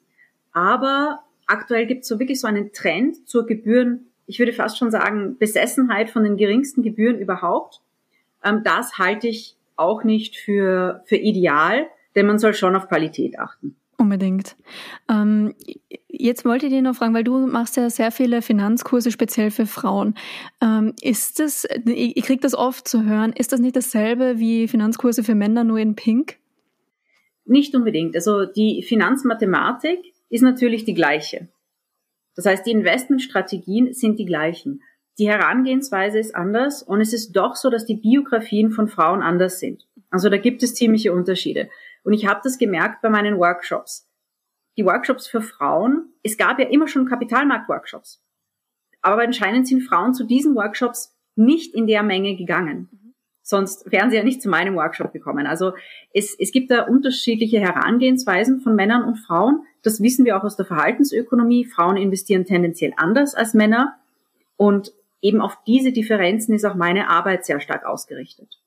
aber aktuell gibt es so wirklich so einen Trend zur Gebühren, ich würde fast schon sagen, Besessenheit von den geringsten Gebühren überhaupt. Ähm, das halte ich auch nicht für, für ideal, denn man soll schon auf Qualität achten. Unbedingt. Ähm, jetzt wollte ich dir noch fragen, weil du machst ja sehr viele Finanzkurse speziell für Frauen. Ähm, ist das, ich, ich kriege das oft zu hören, ist das nicht dasselbe wie Finanzkurse für Männer nur in Pink? Nicht unbedingt. Also die Finanzmathematik ist natürlich die gleiche. Das heißt, die Investmentstrategien sind die gleichen. Die Herangehensweise ist anders und es ist doch so, dass die Biografien von Frauen anders sind. Also da gibt es ziemliche Unterschiede. Und ich habe das gemerkt bei meinen Workshops. Die Workshops für Frauen, es gab ja immer schon Kapitalmarkt-Workshops. Aber anscheinend sind Frauen zu diesen Workshops nicht in der Menge gegangen. Sonst wären sie ja nicht zu meinem Workshop gekommen. Also es, es gibt da unterschiedliche Herangehensweisen von Männern und Frauen. Das wissen wir auch aus der Verhaltensökonomie. Frauen investieren tendenziell anders als Männer. Und eben auf diese Differenzen ist auch meine Arbeit sehr stark ausgerichtet.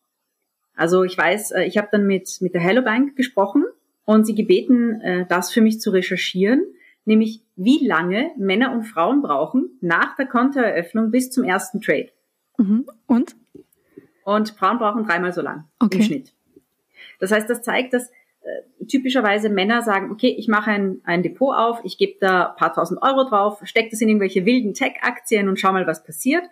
Also ich weiß, äh, ich habe dann mit, mit der Hello Bank gesprochen und sie gebeten, äh, das für mich zu recherchieren, nämlich wie lange Männer und Frauen brauchen nach der Kontoeröffnung bis zum ersten Trade. Mhm. Und? Und Frauen brauchen dreimal so lang okay. im Schnitt. Das heißt, das zeigt, dass äh, typischerweise Männer sagen, okay, ich mache ein, ein Depot auf, ich gebe da paar tausend Euro drauf, stecke das in irgendwelche wilden Tech-Aktien und schau mal, was passiert.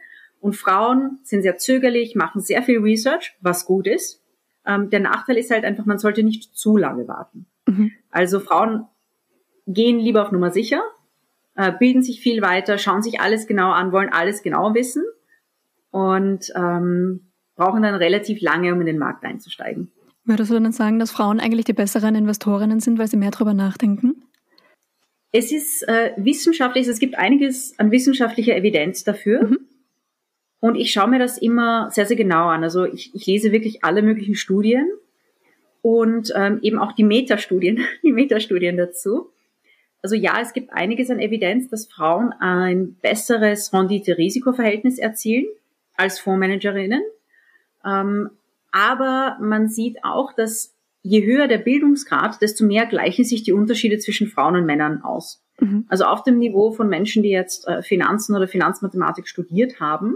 Und Frauen sind sehr zögerlich, machen sehr viel Research, was gut ist. Ähm, der Nachteil ist halt einfach, man sollte nicht zu lange warten. Mhm. Also Frauen gehen lieber auf Nummer sicher, äh, bilden sich viel weiter, schauen sich alles genau an, wollen alles genau wissen und ähm, brauchen dann relativ lange, um in den Markt einzusteigen. Würdest du dann sagen, dass Frauen eigentlich die besseren Investorinnen sind, weil sie mehr darüber nachdenken? Es ist äh, wissenschaftlich, es gibt einiges an wissenschaftlicher Evidenz dafür. Mhm. Und ich schaue mir das immer sehr, sehr genau an. Also ich, ich lese wirklich alle möglichen Studien und ähm, eben auch die Metastudien, die Metastudien dazu. Also ja, es gibt einiges an Evidenz, dass Frauen ein besseres Rendite-Risikoverhältnis erzielen als Fondsmanagerinnen. Ähm, aber man sieht auch, dass je höher der Bildungsgrad, desto mehr gleichen sich die Unterschiede zwischen Frauen und Männern aus. Mhm. Also auf dem Niveau von Menschen, die jetzt äh, Finanzen oder Finanzmathematik studiert haben,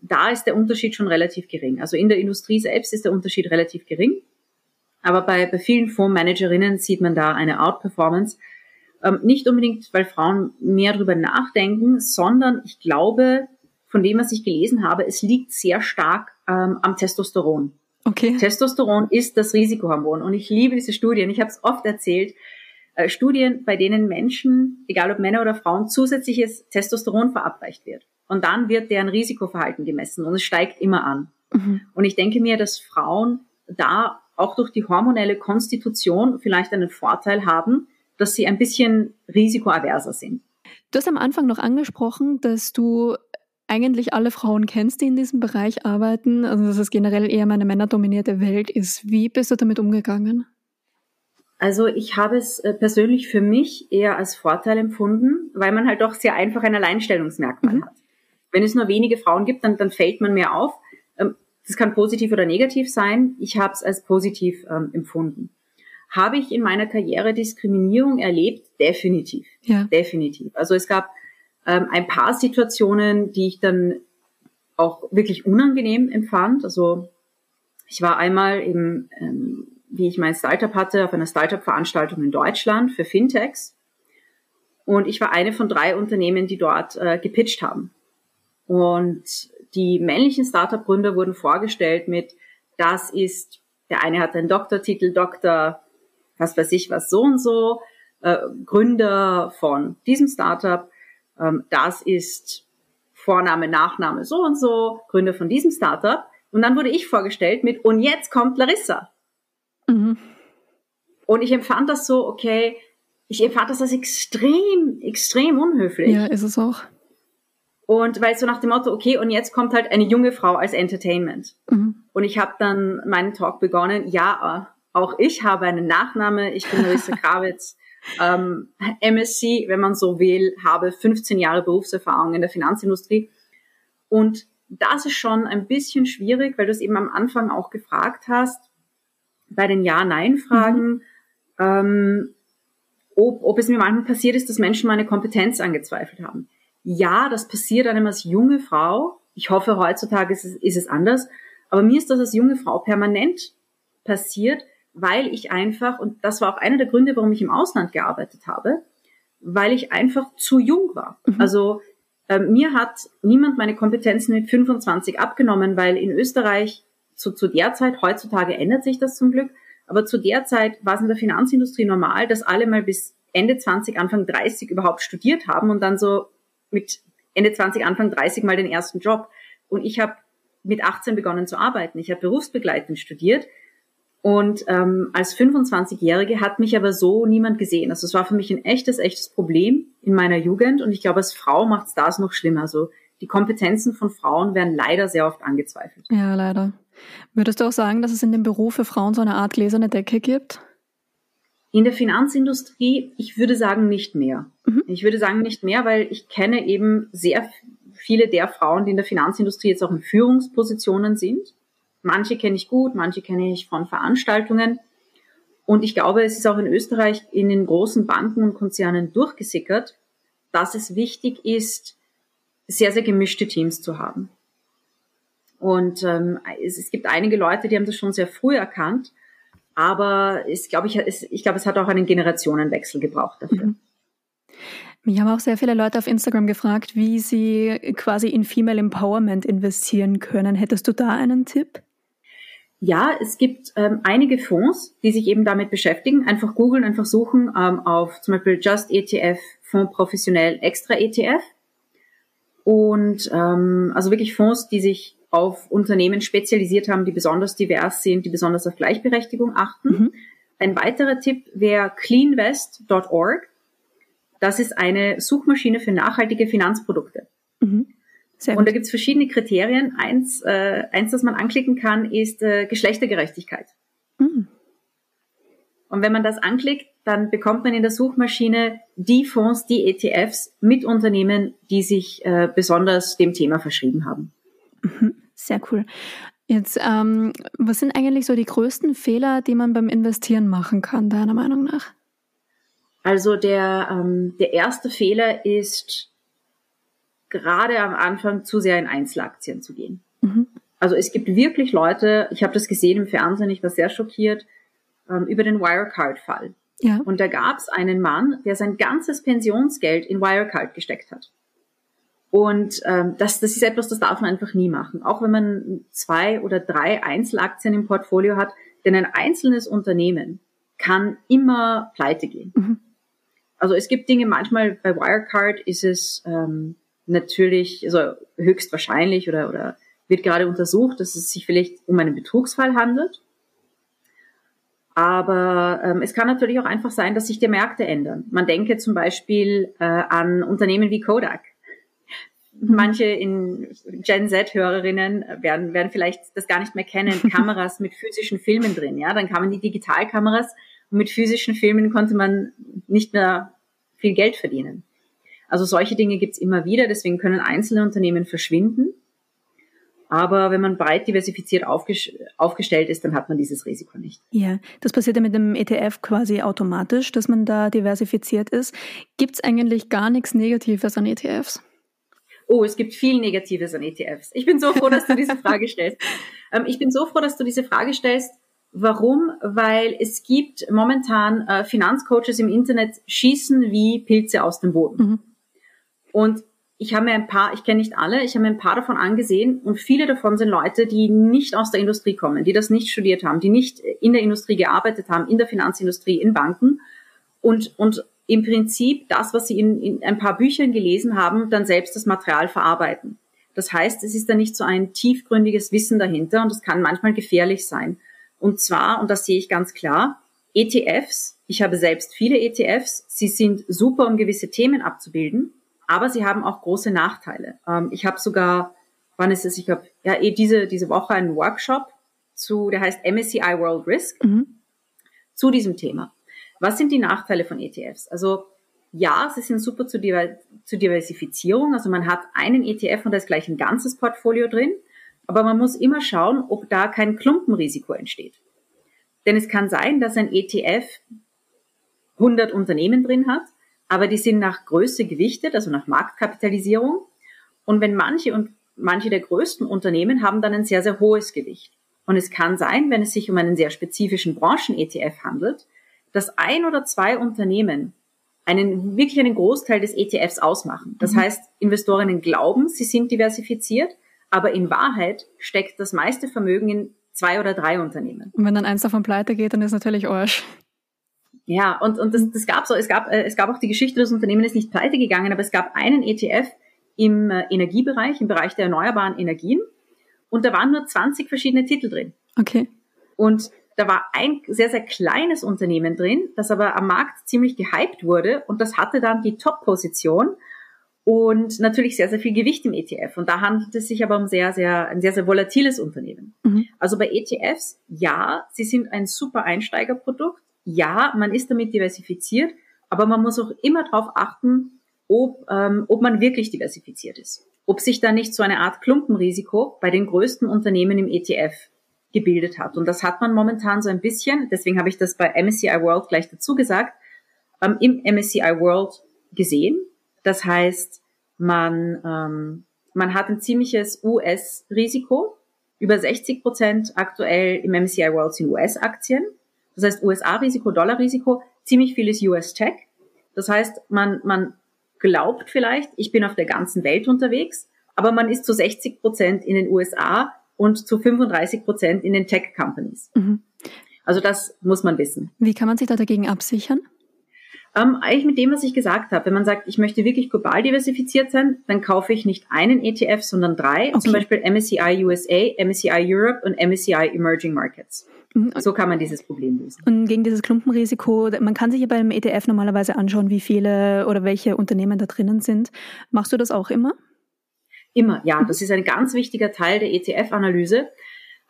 da ist der Unterschied schon relativ gering. Also in der Industrie selbst ist der Unterschied relativ gering. Aber bei, bei vielen Fondsmanagerinnen sieht man da eine Outperformance. Ähm, nicht unbedingt, weil Frauen mehr drüber nachdenken, sondern ich glaube, von dem, was ich gelesen habe, es liegt sehr stark ähm, am Testosteron. Okay. Testosteron ist das Risikohormon und ich liebe diese Studien. Ich habe es oft erzählt. Äh, Studien, bei denen Menschen, egal ob Männer oder Frauen, zusätzliches Testosteron verabreicht wird. Und dann wird deren Risikoverhalten gemessen und es steigt immer an. Mhm. Und ich denke mir, dass Frauen da auch durch die hormonelle Konstitution vielleicht einen Vorteil haben, dass sie ein bisschen risikoaverser sind. Du hast am Anfang noch angesprochen, dass du eigentlich alle Frauen kennst, die in diesem Bereich arbeiten, also dass es generell eher eine männerdominierte Welt ist. Wie bist du damit umgegangen? Also ich habe es äh, persönlich für mich eher als Vorteil empfunden, weil man halt doch sehr einfach ein Alleinstellungsmerkmal mhm. hat. Wenn es nur wenige Frauen gibt, dann, dann fällt man mehr auf. Ähm, das kann positiv oder negativ sein. Ich habe es als positiv ähm, empfunden. Habe ich in meiner Karriere Diskriminierung erlebt? Definitiv. Ja. Definitiv. Also es gab ähm, ein paar Situationen, die ich dann auch wirklich unangenehm empfand. Also ich war einmal im, ähm, wie ich mein Startup hatte, auf einer Startup-Veranstaltung in Deutschland für Fintechs. Und ich war eine von drei Unternehmen, die dort äh, gepitcht haben. Und die männlichen Startup-Gründer wurden vorgestellt mit, das ist, der eine hat einen Doktortitel, Doktor, was weiß ich was, so und so, äh, Gründer von diesem Startup, ähm, das ist Vorname, Nachname, so und so, Gründer von diesem Startup. Und dann wurde ich vorgestellt mit, und jetzt kommt Larissa. Mhm. Und ich empfand das so, okay, ich empfand das als extrem, extrem unhöflich. Ja, ist es auch. Und weil so nach dem Motto, okay, und jetzt kommt halt eine junge Frau als Entertainment. Mhm. Und ich habe dann meinen Talk begonnen, ja, auch ich habe einen Nachname, ich bin Marissa Krawitz ähm, MSc, wenn man so will, habe 15 Jahre Berufserfahrung in der Finanzindustrie. Und das ist schon ein bisschen schwierig, weil du es eben am Anfang auch gefragt hast, bei den Ja-Nein-Fragen, mhm. ähm, ob, ob es mir manchmal passiert ist, dass Menschen meine Kompetenz angezweifelt haben. Ja, das passiert einem als junge Frau. Ich hoffe, heutzutage ist es, ist es anders. Aber mir ist das als junge Frau permanent passiert, weil ich einfach, und das war auch einer der Gründe, warum ich im Ausland gearbeitet habe, weil ich einfach zu jung war. Mhm. Also äh, mir hat niemand meine Kompetenzen mit 25 abgenommen, weil in Österreich zu, zu der Zeit, heutzutage ändert sich das zum Glück, aber zu der Zeit war es in der Finanzindustrie normal, dass alle mal bis Ende 20, Anfang 30 überhaupt studiert haben und dann so mit Ende 20, Anfang 30 mal den ersten Job. Und ich habe mit 18 begonnen zu arbeiten. Ich habe berufsbegleitend studiert und ähm, als 25-Jährige hat mich aber so niemand gesehen. Also es war für mich ein echtes, echtes Problem in meiner Jugend und ich glaube, als Frau macht es das noch schlimmer. Also die Kompetenzen von Frauen werden leider sehr oft angezweifelt. Ja, leider. Würdest du auch sagen, dass es in dem Beruf für Frauen so eine Art gläserne Decke gibt? In der Finanzindustrie, ich würde sagen, nicht mehr. Mhm. Ich würde sagen, nicht mehr, weil ich kenne eben sehr viele der Frauen, die in der Finanzindustrie jetzt auch in Führungspositionen sind. Manche kenne ich gut, manche kenne ich von Veranstaltungen. Und ich glaube, es ist auch in Österreich in den großen Banken und Konzernen durchgesickert, dass es wichtig ist, sehr, sehr gemischte Teams zu haben. Und ähm, es, es gibt einige Leute, die haben das schon sehr früh erkannt, aber es, glaube ich, es, ich glaube, es hat auch einen Generationenwechsel gebraucht dafür. Mhm. Mich haben auch sehr viele Leute auf Instagram gefragt, wie sie quasi in Female Empowerment investieren können. Hättest du da einen Tipp? Ja, es gibt ähm, einige Fonds, die sich eben damit beschäftigen. Einfach googeln, einfach suchen ähm, auf zum Beispiel Just ETF, Fonds professionell Extra ETF. Und ähm, also wirklich Fonds, die sich auf Unternehmen spezialisiert haben, die besonders divers sind, die besonders auf Gleichberechtigung achten. Mhm. Ein weiterer Tipp wäre cleanvest.org. Das ist eine Suchmaschine für nachhaltige Finanzprodukte. Mhm. Und da gibt es verschiedene Kriterien. Eins, äh, eins, das man anklicken kann, ist äh, Geschlechtergerechtigkeit. Mhm. Und wenn man das anklickt, dann bekommt man in der Suchmaschine die Fonds, die ETFs mit Unternehmen, die sich äh, besonders dem Thema verschrieben haben. Mhm. Sehr cool. Jetzt, ähm, was sind eigentlich so die größten Fehler, die man beim Investieren machen kann, deiner Meinung nach? Also der, ähm, der erste Fehler ist, gerade am Anfang zu sehr in Einzelaktien zu gehen. Mhm. Also es gibt wirklich Leute, ich habe das gesehen im Fernsehen, ich war sehr schockiert, ähm, über den Wirecard-Fall. Ja. Und da gab es einen Mann, der sein ganzes Pensionsgeld in Wirecard gesteckt hat. Und ähm, das, das ist etwas, das darf man einfach nie machen. Auch wenn man zwei oder drei Einzelaktien im Portfolio hat, denn ein einzelnes Unternehmen kann immer pleite gehen. Mhm. Also es gibt Dinge, manchmal bei Wirecard ist es ähm, natürlich, also höchstwahrscheinlich oder, oder wird gerade untersucht, dass es sich vielleicht um einen Betrugsfall handelt. Aber ähm, es kann natürlich auch einfach sein, dass sich die Märkte ändern. Man denke zum Beispiel äh, an Unternehmen wie Kodak. Mhm. Manche in Gen Z-Hörerinnen werden, werden vielleicht das gar nicht mehr kennen, Kameras mit physischen Filmen drin. Ja, dann kamen die Digitalkameras und mit physischen Filmen konnte man nicht mehr viel Geld verdienen. Also solche Dinge gibt's immer wieder, deswegen können einzelne Unternehmen verschwinden. Aber wenn man breit diversifiziert aufgestellt ist, dann hat man dieses Risiko nicht. Ja, das passiert ja mit dem ETF quasi automatisch, dass man da diversifiziert ist. Gibt's eigentlich gar nichts Negatives an ETFs? Oh, es gibt viel Negatives an ETFs. Ich bin so froh, dass du diese Frage stellst. Ähm, ich bin so froh, dass du diese Frage stellst. Warum? Weil es gibt momentan äh, Finanzcoaches im Internet schießen wie Pilze aus dem Boden. Mhm. Und ich habe mir ein paar, ich kenne nicht alle, ich habe mir ein paar davon angesehen und viele davon sind Leute, die nicht aus der Industrie kommen, die das nicht studiert haben, die nicht in der Industrie gearbeitet haben, in der Finanzindustrie, in Banken und, und im Prinzip das, was sie in, in ein paar Büchern gelesen haben, dann selbst das Material verarbeiten. Das heißt, es ist da nicht so ein tiefgründiges Wissen dahinter und das kann manchmal gefährlich sein. Und zwar, und das sehe ich ganz klar, ETFs, ich habe selbst viele ETFs, sie sind super, um gewisse Themen abzubilden, aber sie haben auch große Nachteile. Ähm, ich habe sogar, wann ist es? Ich habe ja eh diese diese Woche einen Workshop zu, der heißt MSCI World Risk mhm. zu diesem Thema. Was sind die Nachteile von ETFs? Also ja, sie sind super zur, zur Diversifizierung. Also man hat einen ETF und da ist gleich ein ganzes Portfolio drin. Aber man muss immer schauen, ob da kein Klumpenrisiko entsteht. Denn es kann sein, dass ein ETF 100 Unternehmen drin hat, aber die sind nach Größe gewichtet, also nach Marktkapitalisierung. Und wenn manche und manche der größten Unternehmen haben dann ein sehr, sehr hohes Gewicht. Und es kann sein, wenn es sich um einen sehr spezifischen Branchen-ETF handelt, dass ein oder zwei Unternehmen einen, wirklich einen Großteil des ETFs ausmachen. Das mhm. heißt, Investorinnen glauben, sie sind diversifiziert, aber in Wahrheit steckt das meiste Vermögen in zwei oder drei Unternehmen. Und wenn dann eins davon pleite geht, dann ist natürlich Arsch. Ja, und, und das, das gab so, es gab, äh, es gab auch die Geschichte, das Unternehmen ist nicht pleite gegangen, aber es gab einen ETF im äh, Energiebereich, im Bereich der erneuerbaren Energien. Und da waren nur 20 verschiedene Titel drin. Okay. Und da war ein sehr, sehr kleines Unternehmen drin, das aber am Markt ziemlich gehypt wurde und das hatte dann die Top-Position und natürlich sehr, sehr viel Gewicht im ETF. Und da handelt es sich aber um sehr, sehr, ein sehr, sehr volatiles Unternehmen. Mhm. Also bei ETFs, ja, sie sind ein super Einsteigerprodukt. Ja, man ist damit diversifiziert, aber man muss auch immer darauf achten, ob, ähm, ob man wirklich diversifiziert ist. Ob sich da nicht so eine Art Klumpenrisiko bei den größten Unternehmen im ETF gebildet hat. Und das hat man momentan so ein bisschen, deswegen habe ich das bei MSCI World gleich dazu gesagt, ähm, im MSCI World gesehen. Das heißt, man, ähm, man hat ein ziemliches US-Risiko. Über 60 Prozent aktuell im MSCI World sind US-Aktien. Das heißt USA-Risiko, Dollar-Risiko, ziemlich vieles US-Tech. Das heißt, man, man glaubt vielleicht, ich bin auf der ganzen Welt unterwegs, aber man ist zu 60 Prozent in den USA und zu 35 Prozent in den Tech-Companies. Mhm. Also das muss man wissen. Wie kann man sich da dagegen absichern? Ähm, eigentlich mit dem, was ich gesagt habe. Wenn man sagt, ich möchte wirklich global diversifiziert sein, dann kaufe ich nicht einen ETF, sondern drei. Okay. Zum Beispiel MSCI USA, MSCI Europe und MSCI Emerging Markets. Mhm. So kann man dieses Problem lösen. Und gegen dieses Klumpenrisiko, man kann sich ja beim ETF normalerweise anschauen, wie viele oder welche Unternehmen da drinnen sind. Machst du das auch immer? Immer, ja. Das ist ein ganz wichtiger Teil der ETF-Analyse,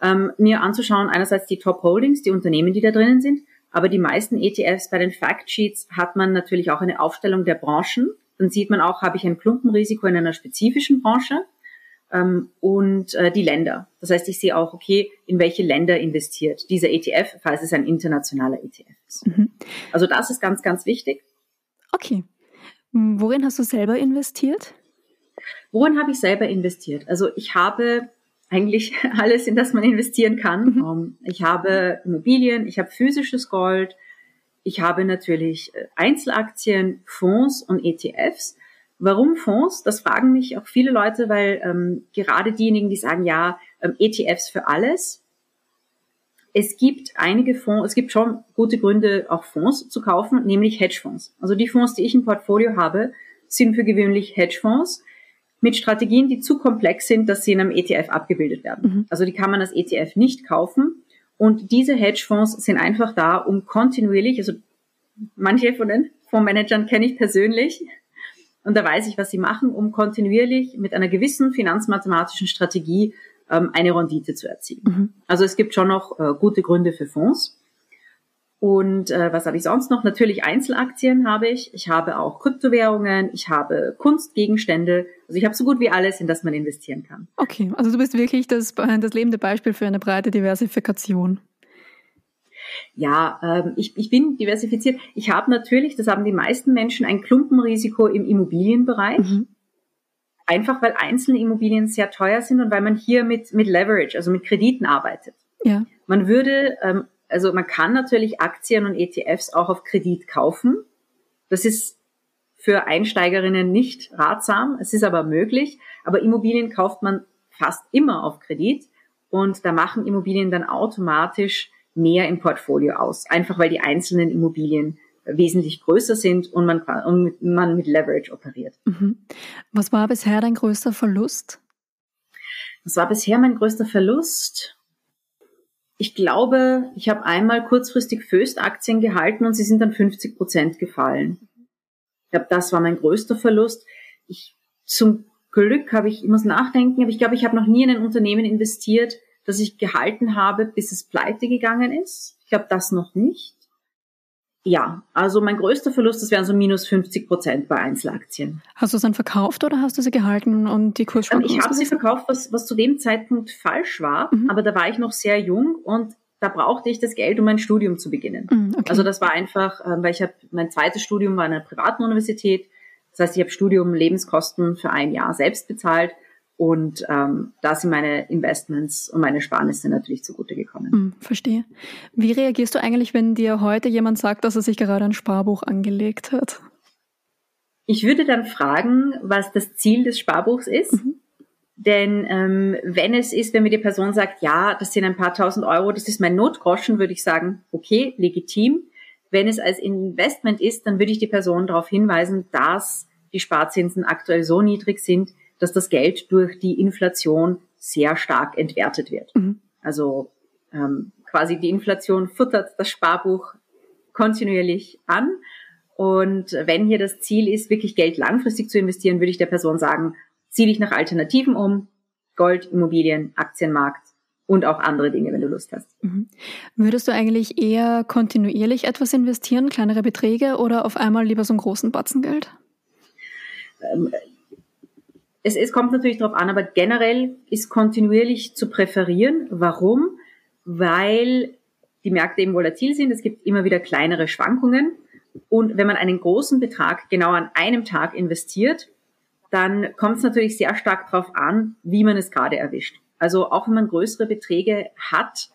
ähm, mir anzuschauen, einerseits die Top Holdings, die Unternehmen, die da drinnen sind, aber die meisten ETFs bei den Factsheets hat man natürlich auch eine Aufstellung der Branchen. Dann sieht man auch, habe ich ein Klumpenrisiko in einer spezifischen Branche ähm, und äh, die Länder. Das heißt, ich sehe auch, okay, in welche Länder investiert dieser ETF, falls es ein internationaler ETF ist. Mhm. Also das ist ganz, ganz wichtig. Okay. Worin hast du selber investiert? Worin habe ich selber investiert? Also ich habe eigentlich alles, in das man investieren kann. Mhm. Ähm, ich habe Immobilien, ich habe physisches Gold, ich habe natürlich äh, Einzelaktien, Fonds und ETFs. Warum Fonds? Das fragen mich auch viele Leute, weil ähm, gerade diejenigen, die sagen, ja, ähm, ETFs für alles. Es gibt einige Fonds, es gibt schon gute Gründe, auch Fonds zu kaufen, nämlich Hedgefonds. Also die Fonds, die ich im Portfolio habe, sind für gewöhnlich Hedgefonds mit Strategien, die zu komplex sind, dass sie in einem ETF abgebildet werden. Mhm. Also die kann man als ETF nicht kaufen. Und diese Hedgefonds sind einfach da, um kontinuierlich, also manche von den Fondsmanagern kenne ich persönlich, und da weiß ich, was sie machen, um kontinuierlich mit einer gewissen finanzmathematischen Strategie ähm, eine Rendite zu erzielen. Mhm. Also es gibt schon noch äh, gute Gründe für Fonds. Und äh, was habe ich sonst noch? Natürlich Einzelaktien habe ich. Ich habe auch Kryptowährungen, ich habe Kunstgegenstände. Also ich habe so gut wie alles, in das man investieren kann. Okay, also du bist wirklich das, das lebende Beispiel für eine breite Diversifikation. Ja, ähm, ich, ich bin diversifiziert. Ich habe natürlich, das haben die meisten Menschen, ein Klumpenrisiko im Immobilienbereich. Mhm. Einfach weil einzelne Immobilien sehr teuer sind und weil man hier mit, mit Leverage, also mit Krediten arbeitet. Ja. Man würde ähm, also man kann natürlich Aktien und ETFs auch auf Kredit kaufen. Das ist für Einsteigerinnen nicht ratsam. Es ist aber möglich. Aber Immobilien kauft man fast immer auf Kredit. Und da machen Immobilien dann automatisch mehr im Portfolio aus. Einfach weil die einzelnen Immobilien wesentlich größer sind und man, und man mit Leverage operiert. Mhm. Was war bisher dein größter Verlust? Was war bisher mein größter Verlust? Ich glaube, ich habe einmal kurzfristig Föst-Aktien gehalten und sie sind dann 50 Prozent gefallen. Ich glaube, das war mein größter Verlust. Ich, zum Glück habe ich, ich muss nachdenken, aber ich glaube, ich habe noch nie in ein Unternehmen investiert, das ich gehalten habe, bis es pleite gegangen ist. Ich glaube, das noch nicht. Ja, also mein größter Verlust, das wären so minus 50 Prozent bei Einzelaktien. Hast du es dann verkauft oder hast du sie gehalten und die Kursschwankungen? Ähm, ich habe sie verkauft, was, was zu dem Zeitpunkt falsch war, mhm. aber da war ich noch sehr jung und da brauchte ich das Geld, um mein Studium zu beginnen. Mhm, okay. Also das war einfach, äh, weil ich habe mein zweites Studium war an einer privaten Universität. Das heißt, ich habe Studium Lebenskosten für ein Jahr selbst bezahlt und ähm, da sind meine Investments und meine Sparnisse natürlich zugute gekommen. Hm, verstehe. Wie reagierst du eigentlich, wenn dir heute jemand sagt, dass er sich gerade ein Sparbuch angelegt hat? Ich würde dann fragen, was das Ziel des Sparbuchs ist. Mhm. Denn ähm, wenn es ist, wenn mir die Person sagt, ja, das sind ein paar tausend Euro, das ist mein Notgroschen, würde ich sagen, okay, legitim. Wenn es als Investment ist, dann würde ich die Person darauf hinweisen, dass die Sparzinsen aktuell so niedrig sind, dass das Geld durch die Inflation sehr stark entwertet wird. Mhm. Also ähm, quasi die Inflation futtert das Sparbuch kontinuierlich an. Und wenn hier das Ziel ist, wirklich Geld langfristig zu investieren, würde ich der Person sagen, zieh dich nach Alternativen um, Gold, Immobilien, Aktienmarkt und auch andere Dinge, wenn du Lust hast. Mhm. Würdest du eigentlich eher kontinuierlich etwas investieren, kleinere Beträge oder auf einmal lieber so einen großen Batzen Geld? Ähm, es, es kommt natürlich darauf an, aber generell ist kontinuierlich zu präferieren. Warum? Weil die Märkte eben volatil sind. Es gibt immer wieder kleinere Schwankungen. Und wenn man einen großen Betrag genau an einem Tag investiert, dann kommt es natürlich sehr stark darauf an, wie man es gerade erwischt. Also auch wenn man größere Beträge hat,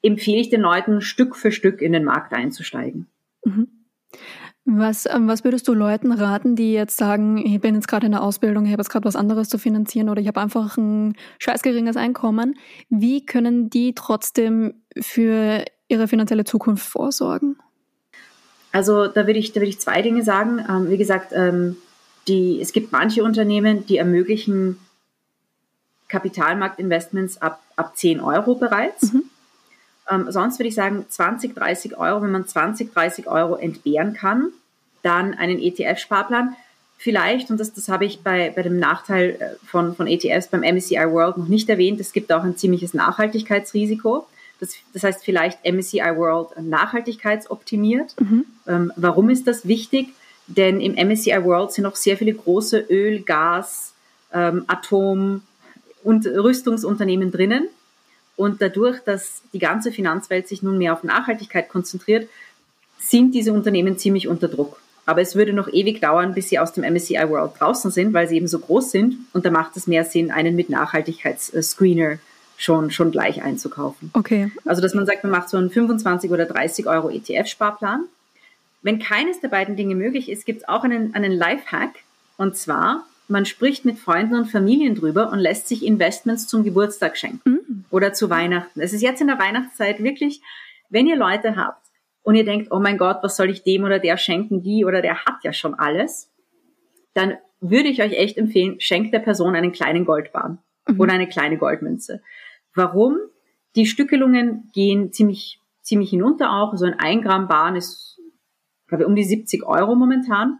empfehle ich den Leuten Stück für Stück in den Markt einzusteigen. Mhm. Was, ähm, was würdest du Leuten raten, die jetzt sagen, ich bin jetzt gerade in der Ausbildung, ich habe jetzt gerade was anderes zu finanzieren oder ich habe einfach ein scheiß geringes Einkommen. Wie können die trotzdem für ihre finanzielle Zukunft vorsorgen? Also da würde ich, da würde ich zwei Dinge sagen. Ähm, wie gesagt, ähm, die, es gibt manche Unternehmen, die ermöglichen Kapitalmarktinvestments ab, ab 10 Euro bereits. Mhm. Ähm, sonst würde ich sagen 20, 30 Euro, wenn man 20, 30 Euro entbehren kann, dann einen ETF-Sparplan. Vielleicht, und das, das habe ich bei, bei dem Nachteil äh, von, von ETFs beim MSCI World noch nicht erwähnt, es gibt auch ein ziemliches Nachhaltigkeitsrisiko. Das, das heißt vielleicht MSCI World nachhaltigkeitsoptimiert. Mhm. Ähm, warum ist das wichtig? Denn im MSCI World sind noch sehr viele große Öl, Gas, ähm, Atom- und Rüstungsunternehmen drinnen. Und dadurch, dass die ganze Finanzwelt sich nun mehr auf Nachhaltigkeit konzentriert, sind diese Unternehmen ziemlich unter Druck. Aber es würde noch ewig dauern, bis sie aus dem MSCI World draußen sind, weil sie eben so groß sind. Und da macht es mehr Sinn, einen mit Nachhaltigkeitsscreener schon, schon gleich einzukaufen. Okay. Also, dass man sagt, man macht so einen 25 oder 30 Euro ETF-Sparplan. Wenn keines der beiden Dinge möglich ist, gibt es auch einen, einen Lifehack. Und zwar, man spricht mit Freunden und Familien drüber und lässt sich Investments zum Geburtstag schenken mhm. oder zu Weihnachten. Es ist jetzt in der Weihnachtszeit wirklich, wenn ihr Leute habt und ihr denkt, oh mein Gott, was soll ich dem oder der schenken, die oder der hat ja schon alles, dann würde ich euch echt empfehlen, schenkt der Person einen kleinen Goldbahn mhm. oder eine kleine Goldmünze. Warum? Die Stückelungen gehen ziemlich, ziemlich hinunter auch. So ein 1 Gramm Bahn ist, glaube ich, um die 70 Euro momentan.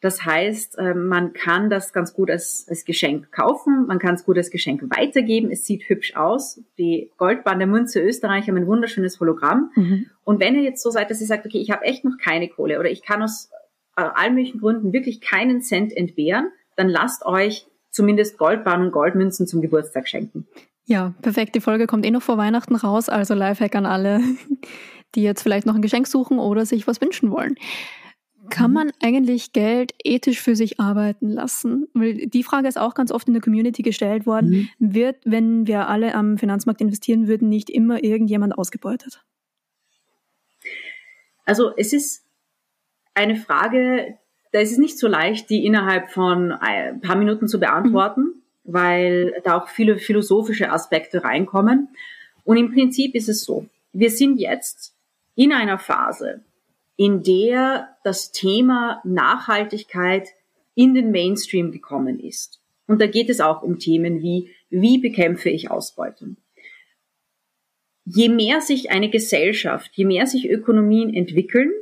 Das heißt, äh, man kann das ganz gut als, als Geschenk kaufen, man kann es gut als Geschenk weitergeben. Es sieht hübsch aus. Die Goldbahn der Münze Österreich haben ein wunderschönes Hologramm. Mhm. Und wenn ihr jetzt so seid, dass ihr sagt, okay, ich habe echt noch keine Kohle oder ich kann aus äh, allen möglichen Gründen wirklich keinen Cent entbehren, dann lasst euch zumindest Goldbahn und Goldmünzen zum Geburtstag schenken. Ja, perfekt. Die Folge kommt eh noch vor Weihnachten raus, also Lifehack an alle, die jetzt vielleicht noch ein Geschenk suchen oder sich was wünschen wollen. Kann mhm. man eigentlich Geld ethisch für sich arbeiten lassen? Weil die Frage ist auch ganz oft in der Community gestellt worden. Mhm. Wird, wenn wir alle am Finanzmarkt investieren würden, nicht immer irgendjemand ausgebeutet? Also es ist eine Frage, da ist es nicht so leicht, die innerhalb von ein paar Minuten zu beantworten, mhm. weil da auch viele philosophische Aspekte reinkommen. Und im Prinzip ist es so, wir sind jetzt in einer Phase, in der das Thema Nachhaltigkeit in den Mainstream gekommen ist. Und da geht es auch um Themen wie, wie bekämpfe ich Ausbeutung? Je mehr sich eine Gesellschaft, je mehr sich Ökonomien entwickeln,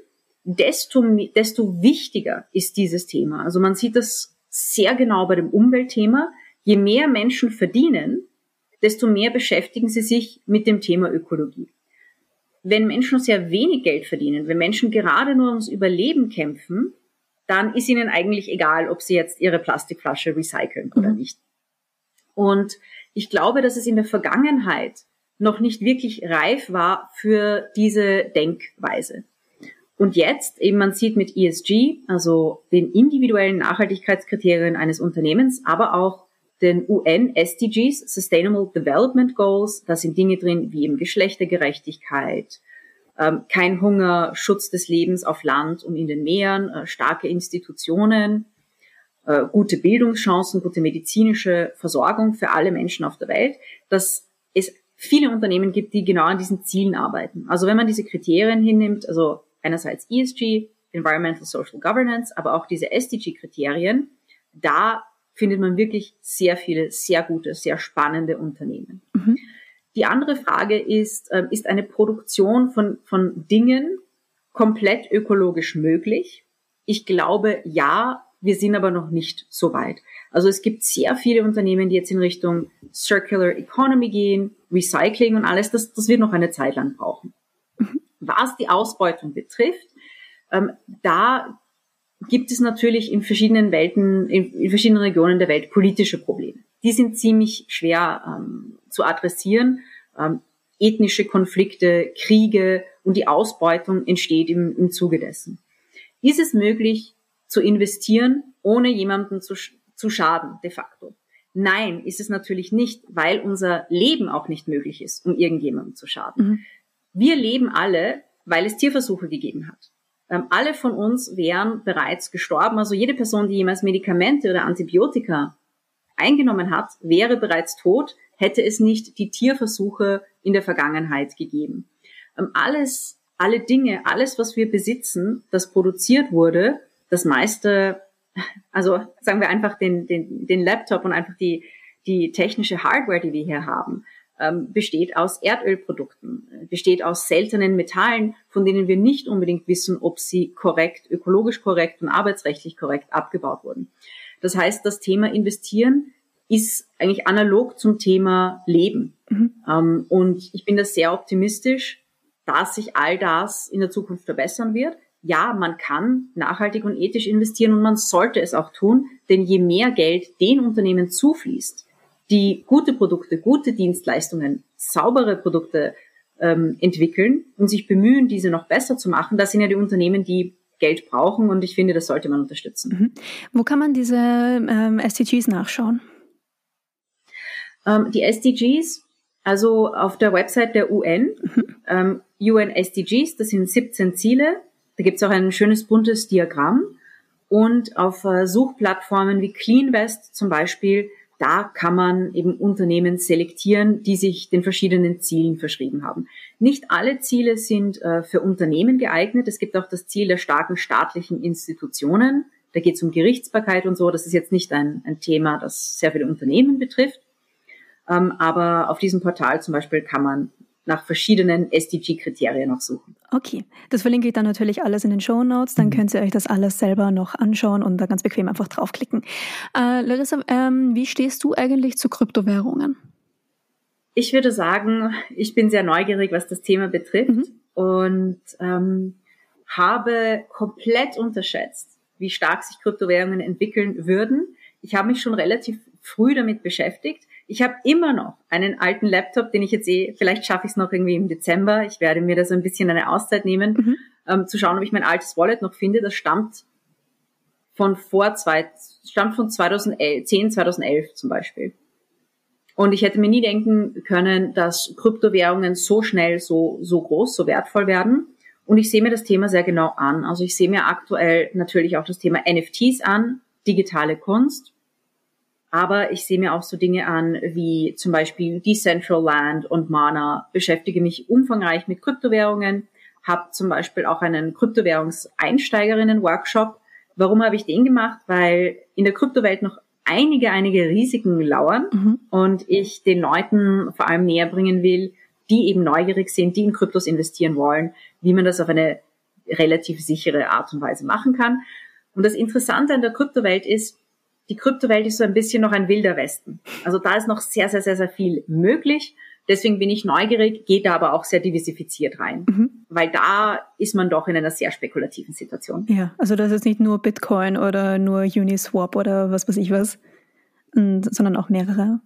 desto, desto wichtiger ist dieses Thema. Also man sieht das sehr genau bei dem Umweltthema. Je mehr Menschen verdienen, desto mehr beschäftigen sie sich mit dem Thema Ökologie. Wenn Menschen sehr wenig Geld verdienen, wenn Menschen gerade nur ums Überleben kämpfen, dann ist ihnen eigentlich egal, ob sie jetzt ihre Plastikflasche recyceln oder mhm. nicht. Und ich glaube, dass es in der Vergangenheit noch nicht wirklich reif war für diese Denkweise. Und jetzt, eben man sieht mit ESG, also den individuellen Nachhaltigkeitskriterien eines Unternehmens, aber auch den UN SDGs, Sustainable Development Goals, da sind Dinge drin wie eben Geschlechtergerechtigkeit, ähm, kein Hunger, Schutz des Lebens auf Land und in den Meeren, äh, starke Institutionen, äh, gute Bildungschancen, gute medizinische Versorgung für alle Menschen auf der Welt, dass es viele Unternehmen gibt, die genau an diesen Zielen arbeiten. Also wenn man diese Kriterien hinnimmt, also einerseits ESG, Environmental Social Governance, aber auch diese SDG-Kriterien, da findet man wirklich sehr viele, sehr gute, sehr spannende Unternehmen. Mhm. Die andere Frage ist, äh, ist eine Produktion von, von Dingen komplett ökologisch möglich? Ich glaube, ja, wir sind aber noch nicht so weit. Also es gibt sehr viele Unternehmen, die jetzt in Richtung Circular Economy gehen, Recycling und alles. Das, das wird noch eine Zeit lang brauchen. Mhm. Was die Ausbeutung betrifft, ähm, da gibt es natürlich in verschiedenen Welten, in, in, verschiedenen Regionen der Welt politische Probleme. Die sind ziemlich schwer ähm, zu adressieren. Ähm, ethnische Konflikte, Kriege und die Ausbeutung entsteht im, im Zuge dessen. Ist es möglich zu investieren, ohne jemanden zu, zu schaden, de facto? Nein, ist es natürlich nicht, weil unser Leben auch nicht möglich ist, um irgendjemandem zu schaden. Mhm. Wir leben alle, weil es Tierversuche gegeben hat. Ähm, alle von uns wären bereits gestorben. Also jede Person, die jemals Medikamente oder Antibiotika eingenommen hat, wäre bereits tot, hätte es nicht die Tierversuche in der Vergangenheit gegeben. Ähm, alles, alle Dinge, alles, was wir besitzen, das produziert wurde, das meiste, also sagen wir einfach den, den, den Laptop und einfach die, die technische Hardware, die wir hier haben, ähm, besteht aus Erdölprodukten, besteht aus seltenen Metallen, von denen wir nicht unbedingt wissen, ob sie korrekt, ökologisch korrekt und arbeitsrechtlich korrekt abgebaut wurden. Das heißt, das Thema Investieren ist eigentlich analog zum Thema Leben. Mhm. Ähm, und ich bin da sehr optimistisch, dass sich all das in der Zukunft verbessern wird. Ja, man kann nachhaltig und ethisch investieren und man sollte es auch tun, denn je mehr Geld den Unternehmen zufließt, die gute Produkte, gute Dienstleistungen, saubere Produkte ähm, entwickeln und sich bemühen, diese noch besser zu machen, das sind ja die Unternehmen, die Geld brauchen und ich finde, das sollte man unterstützen. Mhm. Wo kann man diese ähm, SDGs nachschauen? Ähm, die SDGs, also auf der Website der UN, mhm. ähm, UN SDGs, das sind 17 Ziele. Da gibt es auch ein schönes buntes Diagramm. Und auf äh, Suchplattformen wie CleanVest zum Beispiel, da kann man eben Unternehmen selektieren, die sich den verschiedenen Zielen verschrieben haben. Nicht alle Ziele sind äh, für Unternehmen geeignet. Es gibt auch das Ziel der starken staatlichen Institutionen. Da geht es um Gerichtsbarkeit und so. Das ist jetzt nicht ein, ein Thema, das sehr viele Unternehmen betrifft. Ähm, aber auf diesem Portal zum Beispiel kann man nach verschiedenen SDG-Kriterien noch suchen. Okay, das verlinke ich dann natürlich alles in den Show Notes. Dann mhm. könnt ihr euch das alles selber noch anschauen und da ganz bequem einfach draufklicken. Äh, Larissa, ähm, wie stehst du eigentlich zu Kryptowährungen? Ich würde sagen, ich bin sehr neugierig, was das Thema betrifft mhm. und ähm, habe komplett unterschätzt, wie stark sich Kryptowährungen entwickeln würden. Ich habe mich schon relativ früh damit beschäftigt ich habe immer noch einen alten Laptop, den ich jetzt eh, vielleicht schaffe ich es noch irgendwie im Dezember. Ich werde mir da so ein bisschen eine Auszeit nehmen, mhm. ähm, zu schauen, ob ich mein altes Wallet noch finde. Das stammt von vor zwei, stammt von 2010, 2011 zum Beispiel. Und ich hätte mir nie denken können, dass Kryptowährungen so schnell so, so groß, so wertvoll werden. Und ich sehe mir das Thema sehr genau an. Also ich sehe mir aktuell natürlich auch das Thema NFTs an, digitale Kunst. Aber ich sehe mir auch so Dinge an wie zum Beispiel Decentraland und Mana, beschäftige mich umfangreich mit Kryptowährungen, habe zum Beispiel auch einen Kryptowährungseinsteigerinnen-Workshop. Warum habe ich den gemacht? Weil in der Kryptowelt noch einige, einige Risiken lauern mhm. und ich den Leuten vor allem näher bringen will, die eben neugierig sind, die in Kryptos investieren wollen, wie man das auf eine relativ sichere Art und Weise machen kann. Und das Interessante an der Kryptowelt ist, die Kryptowelt ist so ein bisschen noch ein wilder Westen. Also da ist noch sehr, sehr, sehr, sehr viel möglich. Deswegen bin ich neugierig, gehe da aber auch sehr diversifiziert rein, mhm. weil da ist man doch in einer sehr spekulativen Situation. Ja, also das ist nicht nur Bitcoin oder nur Uniswap oder was weiß ich was, sondern auch mehrere.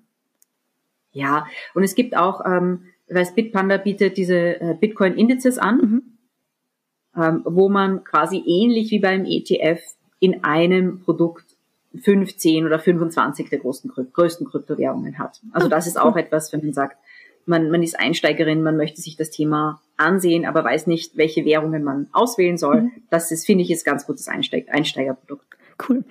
Ja, und es gibt auch, ähm, weil Bitpanda bietet diese äh, Bitcoin-Indizes an, mhm. ähm, wo man quasi ähnlich wie beim ETF in einem Produkt 15 oder 25 der größten, größten Kryptowährungen hat. Also das ist auch etwas, wenn man sagt, man, man ist Einsteigerin, man möchte sich das Thema ansehen, aber weiß nicht, welche Währungen man auswählen soll. Mhm. Das ist, finde ich, ist ganz gutes Einsteig Einsteigerprodukt. Cool.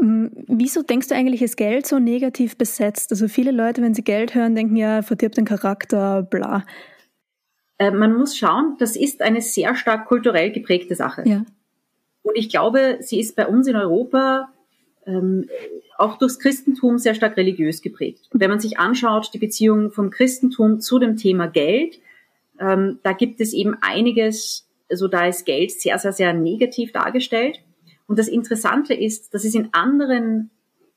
Ähm, wieso denkst du eigentlich, ist Geld so negativ besetzt? Also viele Leute, wenn sie Geld hören, denken ja, verdirbt den Charakter, bla. Äh, man muss schauen, das ist eine sehr stark kulturell geprägte Sache. Ja. Und ich glaube, sie ist bei uns in Europa ähm, auch durchs Christentum sehr stark religiös geprägt. Wenn man sich anschaut, die Beziehung vom Christentum zu dem Thema Geld, ähm, da gibt es eben einiges, also da ist Geld sehr, sehr, sehr negativ dargestellt. Und das Interessante ist, dass es in anderen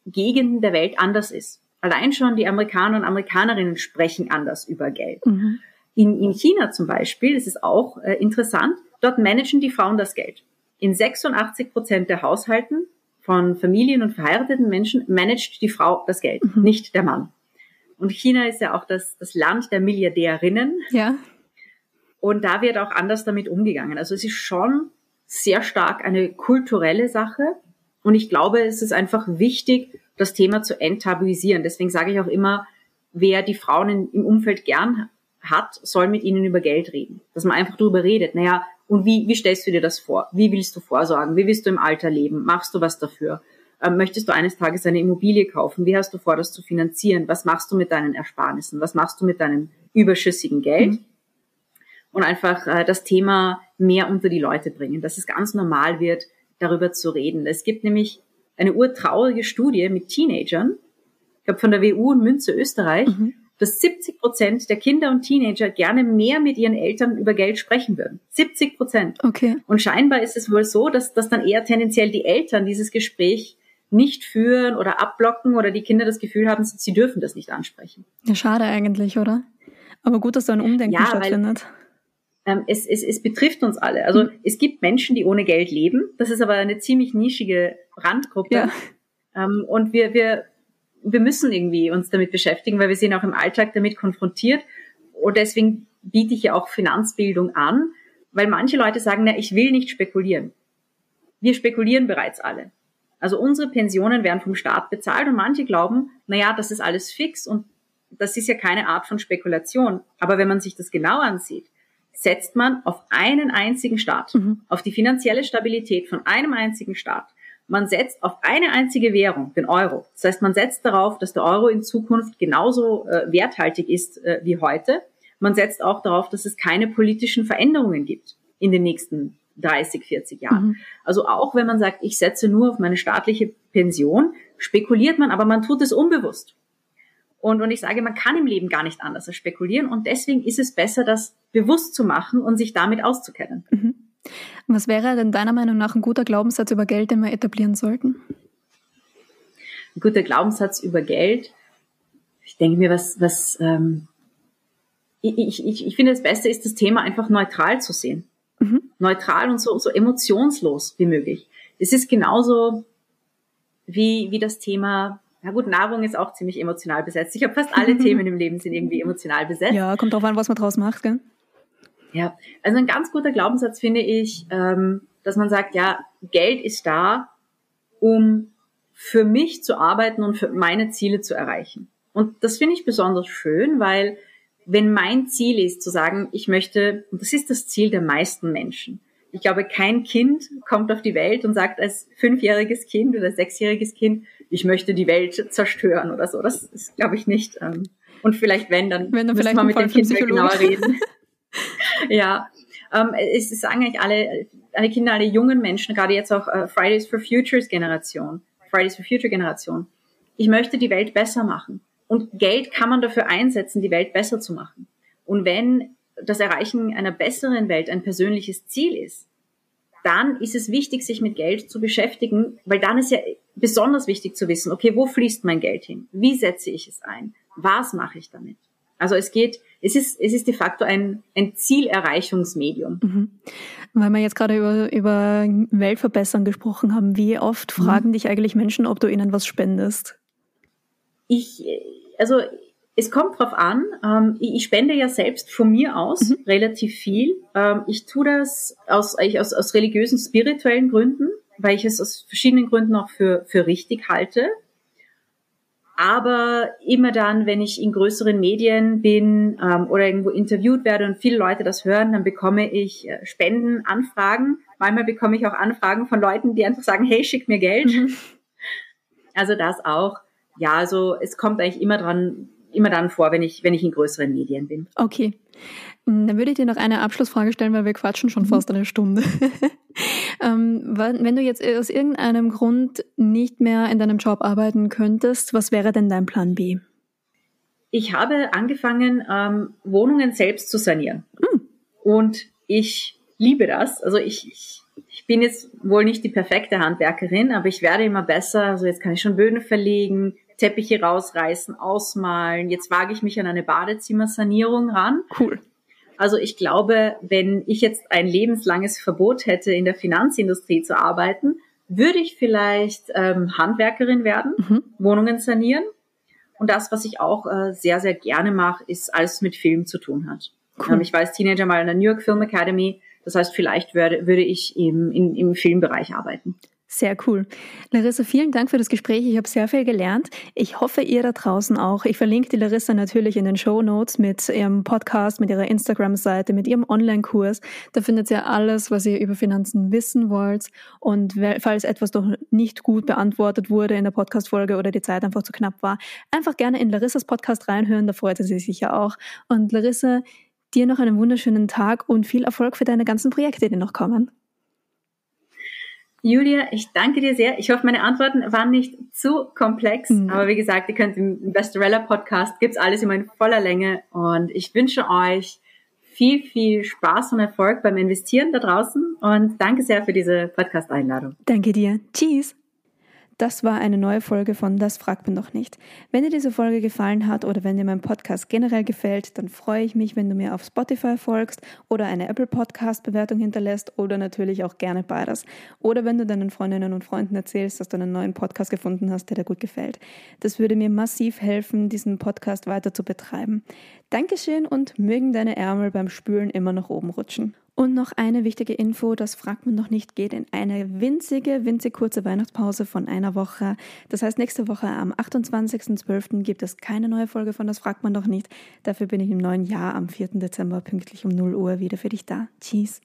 Gegenden der Welt anders ist. Allein schon die Amerikaner und Amerikanerinnen sprechen anders über Geld. Mhm. In, in China zum Beispiel, das ist auch äh, interessant, dort managen die Frauen das Geld. In 86 Prozent der Haushalten von Familien und verheirateten Menschen managt die Frau das Geld, mhm. nicht der Mann. Und China ist ja auch das, das Land der Milliardärinnen. Ja. Und da wird auch anders damit umgegangen. Also es ist schon sehr stark eine kulturelle Sache. Und ich glaube, es ist einfach wichtig, das Thema zu enttabuisieren. Deswegen sage ich auch immer, wer die Frauen in, im Umfeld gern hat, soll mit ihnen über Geld reden. Dass man einfach darüber redet. Naja, und wie, wie stellst du dir das vor? Wie willst du vorsorgen? Wie willst du im Alter leben? Machst du was dafür? Ähm, möchtest du eines Tages eine Immobilie kaufen? Wie hast du vor, das zu finanzieren? Was machst du mit deinen Ersparnissen? Was machst du mit deinem überschüssigen Geld? Mhm. Und einfach äh, das Thema mehr unter die Leute bringen, dass es ganz normal wird, darüber zu reden. Es gibt nämlich eine urtraurige Studie mit Teenagern, ich glaube von der WU in Münze, Österreich, mhm dass 70 Prozent der Kinder und Teenager gerne mehr mit ihren Eltern über Geld sprechen würden. 70 Prozent. Okay. Und scheinbar ist es wohl so, dass, dass dann eher tendenziell die Eltern dieses Gespräch nicht führen oder abblocken oder die Kinder das Gefühl haben, sie dürfen das nicht ansprechen. Ja, schade eigentlich, oder? Aber gut, dass da ein Umdenken ja, stattfindet. Weil, ähm, es, es, es betrifft uns alle. Also mhm. es gibt Menschen, die ohne Geld leben. Das ist aber eine ziemlich nischige Randgruppe. Ja. Ähm, und wir, wir wir müssen irgendwie uns damit beschäftigen, weil wir sind auch im Alltag damit konfrontiert. Und deswegen biete ich ja auch Finanzbildung an, weil manche Leute sagen, na, ich will nicht spekulieren. Wir spekulieren bereits alle. Also unsere Pensionen werden vom Staat bezahlt und manche glauben, na ja, das ist alles fix und das ist ja keine Art von Spekulation. Aber wenn man sich das genau ansieht, setzt man auf einen einzigen Staat, mhm. auf die finanzielle Stabilität von einem einzigen Staat man setzt auf eine einzige Währung, den Euro. Das heißt, man setzt darauf, dass der Euro in Zukunft genauso äh, werthaltig ist äh, wie heute. Man setzt auch darauf, dass es keine politischen Veränderungen gibt in den nächsten 30, 40 Jahren. Mhm. Also auch wenn man sagt, ich setze nur auf meine staatliche Pension, spekuliert man, aber man tut es unbewusst. Und, und ich sage, man kann im Leben gar nicht anders als spekulieren. Und deswegen ist es besser, das bewusst zu machen und sich damit auszukennen. Mhm. Was wäre denn deiner Meinung nach ein guter Glaubenssatz über Geld, den wir etablieren sollten? Ein guter Glaubenssatz über Geld. Ich denke mir, was, was ähm, ich, ich, ich finde, das Beste ist, das Thema einfach neutral zu sehen. Mhm. Neutral und so, so emotionslos wie möglich. Es ist genauso wie, wie das Thema ja gut, Nahrung ist auch ziemlich emotional besetzt. Ich habe fast alle Themen im Leben sind irgendwie emotional besetzt. Ja, kommt drauf an, was man draus macht, gell? Ja, also ein ganz guter Glaubenssatz finde ich, ähm, dass man sagt, ja, Geld ist da, um für mich zu arbeiten und für meine Ziele zu erreichen. Und das finde ich besonders schön, weil wenn mein Ziel ist zu sagen, ich möchte, und das ist das Ziel der meisten Menschen. Ich glaube, kein Kind kommt auf die Welt und sagt als fünfjähriges Kind oder sechsjähriges Kind, ich möchte die Welt zerstören oder so. Das ist, glaube ich, nicht. Ähm, und vielleicht wenn, dann, wenn dann müssen wir mit dem Kind genauer reden. ja, ähm, es sagen eigentlich alle, alle Kinder, alle jungen Menschen, gerade jetzt auch äh, Fridays for Futures Generation, Fridays for Future Generation. Ich möchte die Welt besser machen. Und Geld kann man dafür einsetzen, die Welt besser zu machen. Und wenn das Erreichen einer besseren Welt ein persönliches Ziel ist, dann ist es wichtig, sich mit Geld zu beschäftigen, weil dann ist ja besonders wichtig zu wissen, okay, wo fließt mein Geld hin? Wie setze ich es ein? Was mache ich damit? Also es geht es ist, es ist de facto ein, ein Zielerreichungsmedium. Mhm. Weil wir jetzt gerade über, über Weltverbessern gesprochen haben, wie oft mhm. fragen dich eigentlich Menschen, ob du ihnen was spendest? Ich, also es kommt drauf an. Ähm, ich, spende ja selbst von mir aus mhm. relativ viel. Ähm, ich tue das aus, aus, aus religiösen, spirituellen Gründen, weil ich es aus verschiedenen Gründen auch für, für richtig halte. Aber immer dann, wenn ich in größeren Medien bin ähm, oder irgendwo interviewt werde und viele Leute das hören, dann bekomme ich äh, Spendenanfragen. Manchmal bekomme ich auch Anfragen von Leuten, die einfach sagen, hey, schick mir Geld. Mhm. Also das auch. Ja, also es kommt eigentlich immer dran, immer dann vor, wenn ich, wenn ich in größeren Medien bin. Okay. Dann würde ich dir noch eine Abschlussfrage stellen, weil wir quatschen schon mhm. fast eine Stunde. ähm, wenn du jetzt aus irgendeinem Grund nicht mehr in deinem Job arbeiten könntest, was wäre denn dein Plan B? Ich habe angefangen, ähm, Wohnungen selbst zu sanieren. Mhm. Und ich liebe das. Also ich, ich, ich bin jetzt wohl nicht die perfekte Handwerkerin, aber ich werde immer besser. Also jetzt kann ich schon Böden verlegen, Teppiche rausreißen, ausmalen. Jetzt wage ich mich an eine Badezimmersanierung ran. Cool. Also ich glaube, wenn ich jetzt ein lebenslanges Verbot hätte, in der Finanzindustrie zu arbeiten, würde ich vielleicht ähm, Handwerkerin werden, mhm. Wohnungen sanieren. Und das, was ich auch äh, sehr, sehr gerne mache, ist alles mit Film zu tun hat. Cool. Ähm, ich war als Teenager mal in der New York Film Academy. Das heißt, vielleicht würde, würde ich im, im, im Filmbereich arbeiten. Sehr cool. Larissa, vielen Dank für das Gespräch. Ich habe sehr viel gelernt. Ich hoffe, ihr da draußen auch. Ich verlinke die Larissa natürlich in den Show Notes mit ihrem Podcast, mit ihrer Instagram-Seite, mit ihrem Online-Kurs. Da findet ihr alles, was ihr über Finanzen wissen wollt. Und falls etwas noch nicht gut beantwortet wurde in der Podcast-Folge oder die Zeit einfach zu knapp war, einfach gerne in Larissas Podcast reinhören. Da freut sie sich sicher auch. Und Larissa, dir noch einen wunderschönen Tag und viel Erfolg für deine ganzen Projekte, die noch kommen. Julia, ich danke dir sehr. Ich hoffe, meine Antworten waren nicht zu komplex. Mhm. Aber wie gesagt, ihr könnt im Bestorella Podcast gibt's alles immer in voller Länge. Und ich wünsche euch viel, viel Spaß und Erfolg beim Investieren da draußen. Und danke sehr für diese Podcast-Einladung. Danke dir. Tschüss. Das war eine neue Folge von Das fragt man doch nicht. Wenn dir diese Folge gefallen hat oder wenn dir mein Podcast generell gefällt, dann freue ich mich, wenn du mir auf Spotify folgst oder eine Apple Podcast Bewertung hinterlässt oder natürlich auch gerne beides. Oder wenn du deinen Freundinnen und Freunden erzählst, dass du einen neuen Podcast gefunden hast, der dir gut gefällt. Das würde mir massiv helfen, diesen Podcast weiter zu betreiben. Dankeschön und mögen deine Ärmel beim Spülen immer nach oben rutschen. Und noch eine wichtige Info, das fragt man noch nicht, geht in eine winzige, winzig kurze Weihnachtspause von einer Woche. Das heißt, nächste Woche am 28.12. gibt es keine neue Folge von Das fragt man doch nicht. Dafür bin ich im neuen Jahr am 4. Dezember pünktlich um 0 Uhr wieder für dich da. Tschüss.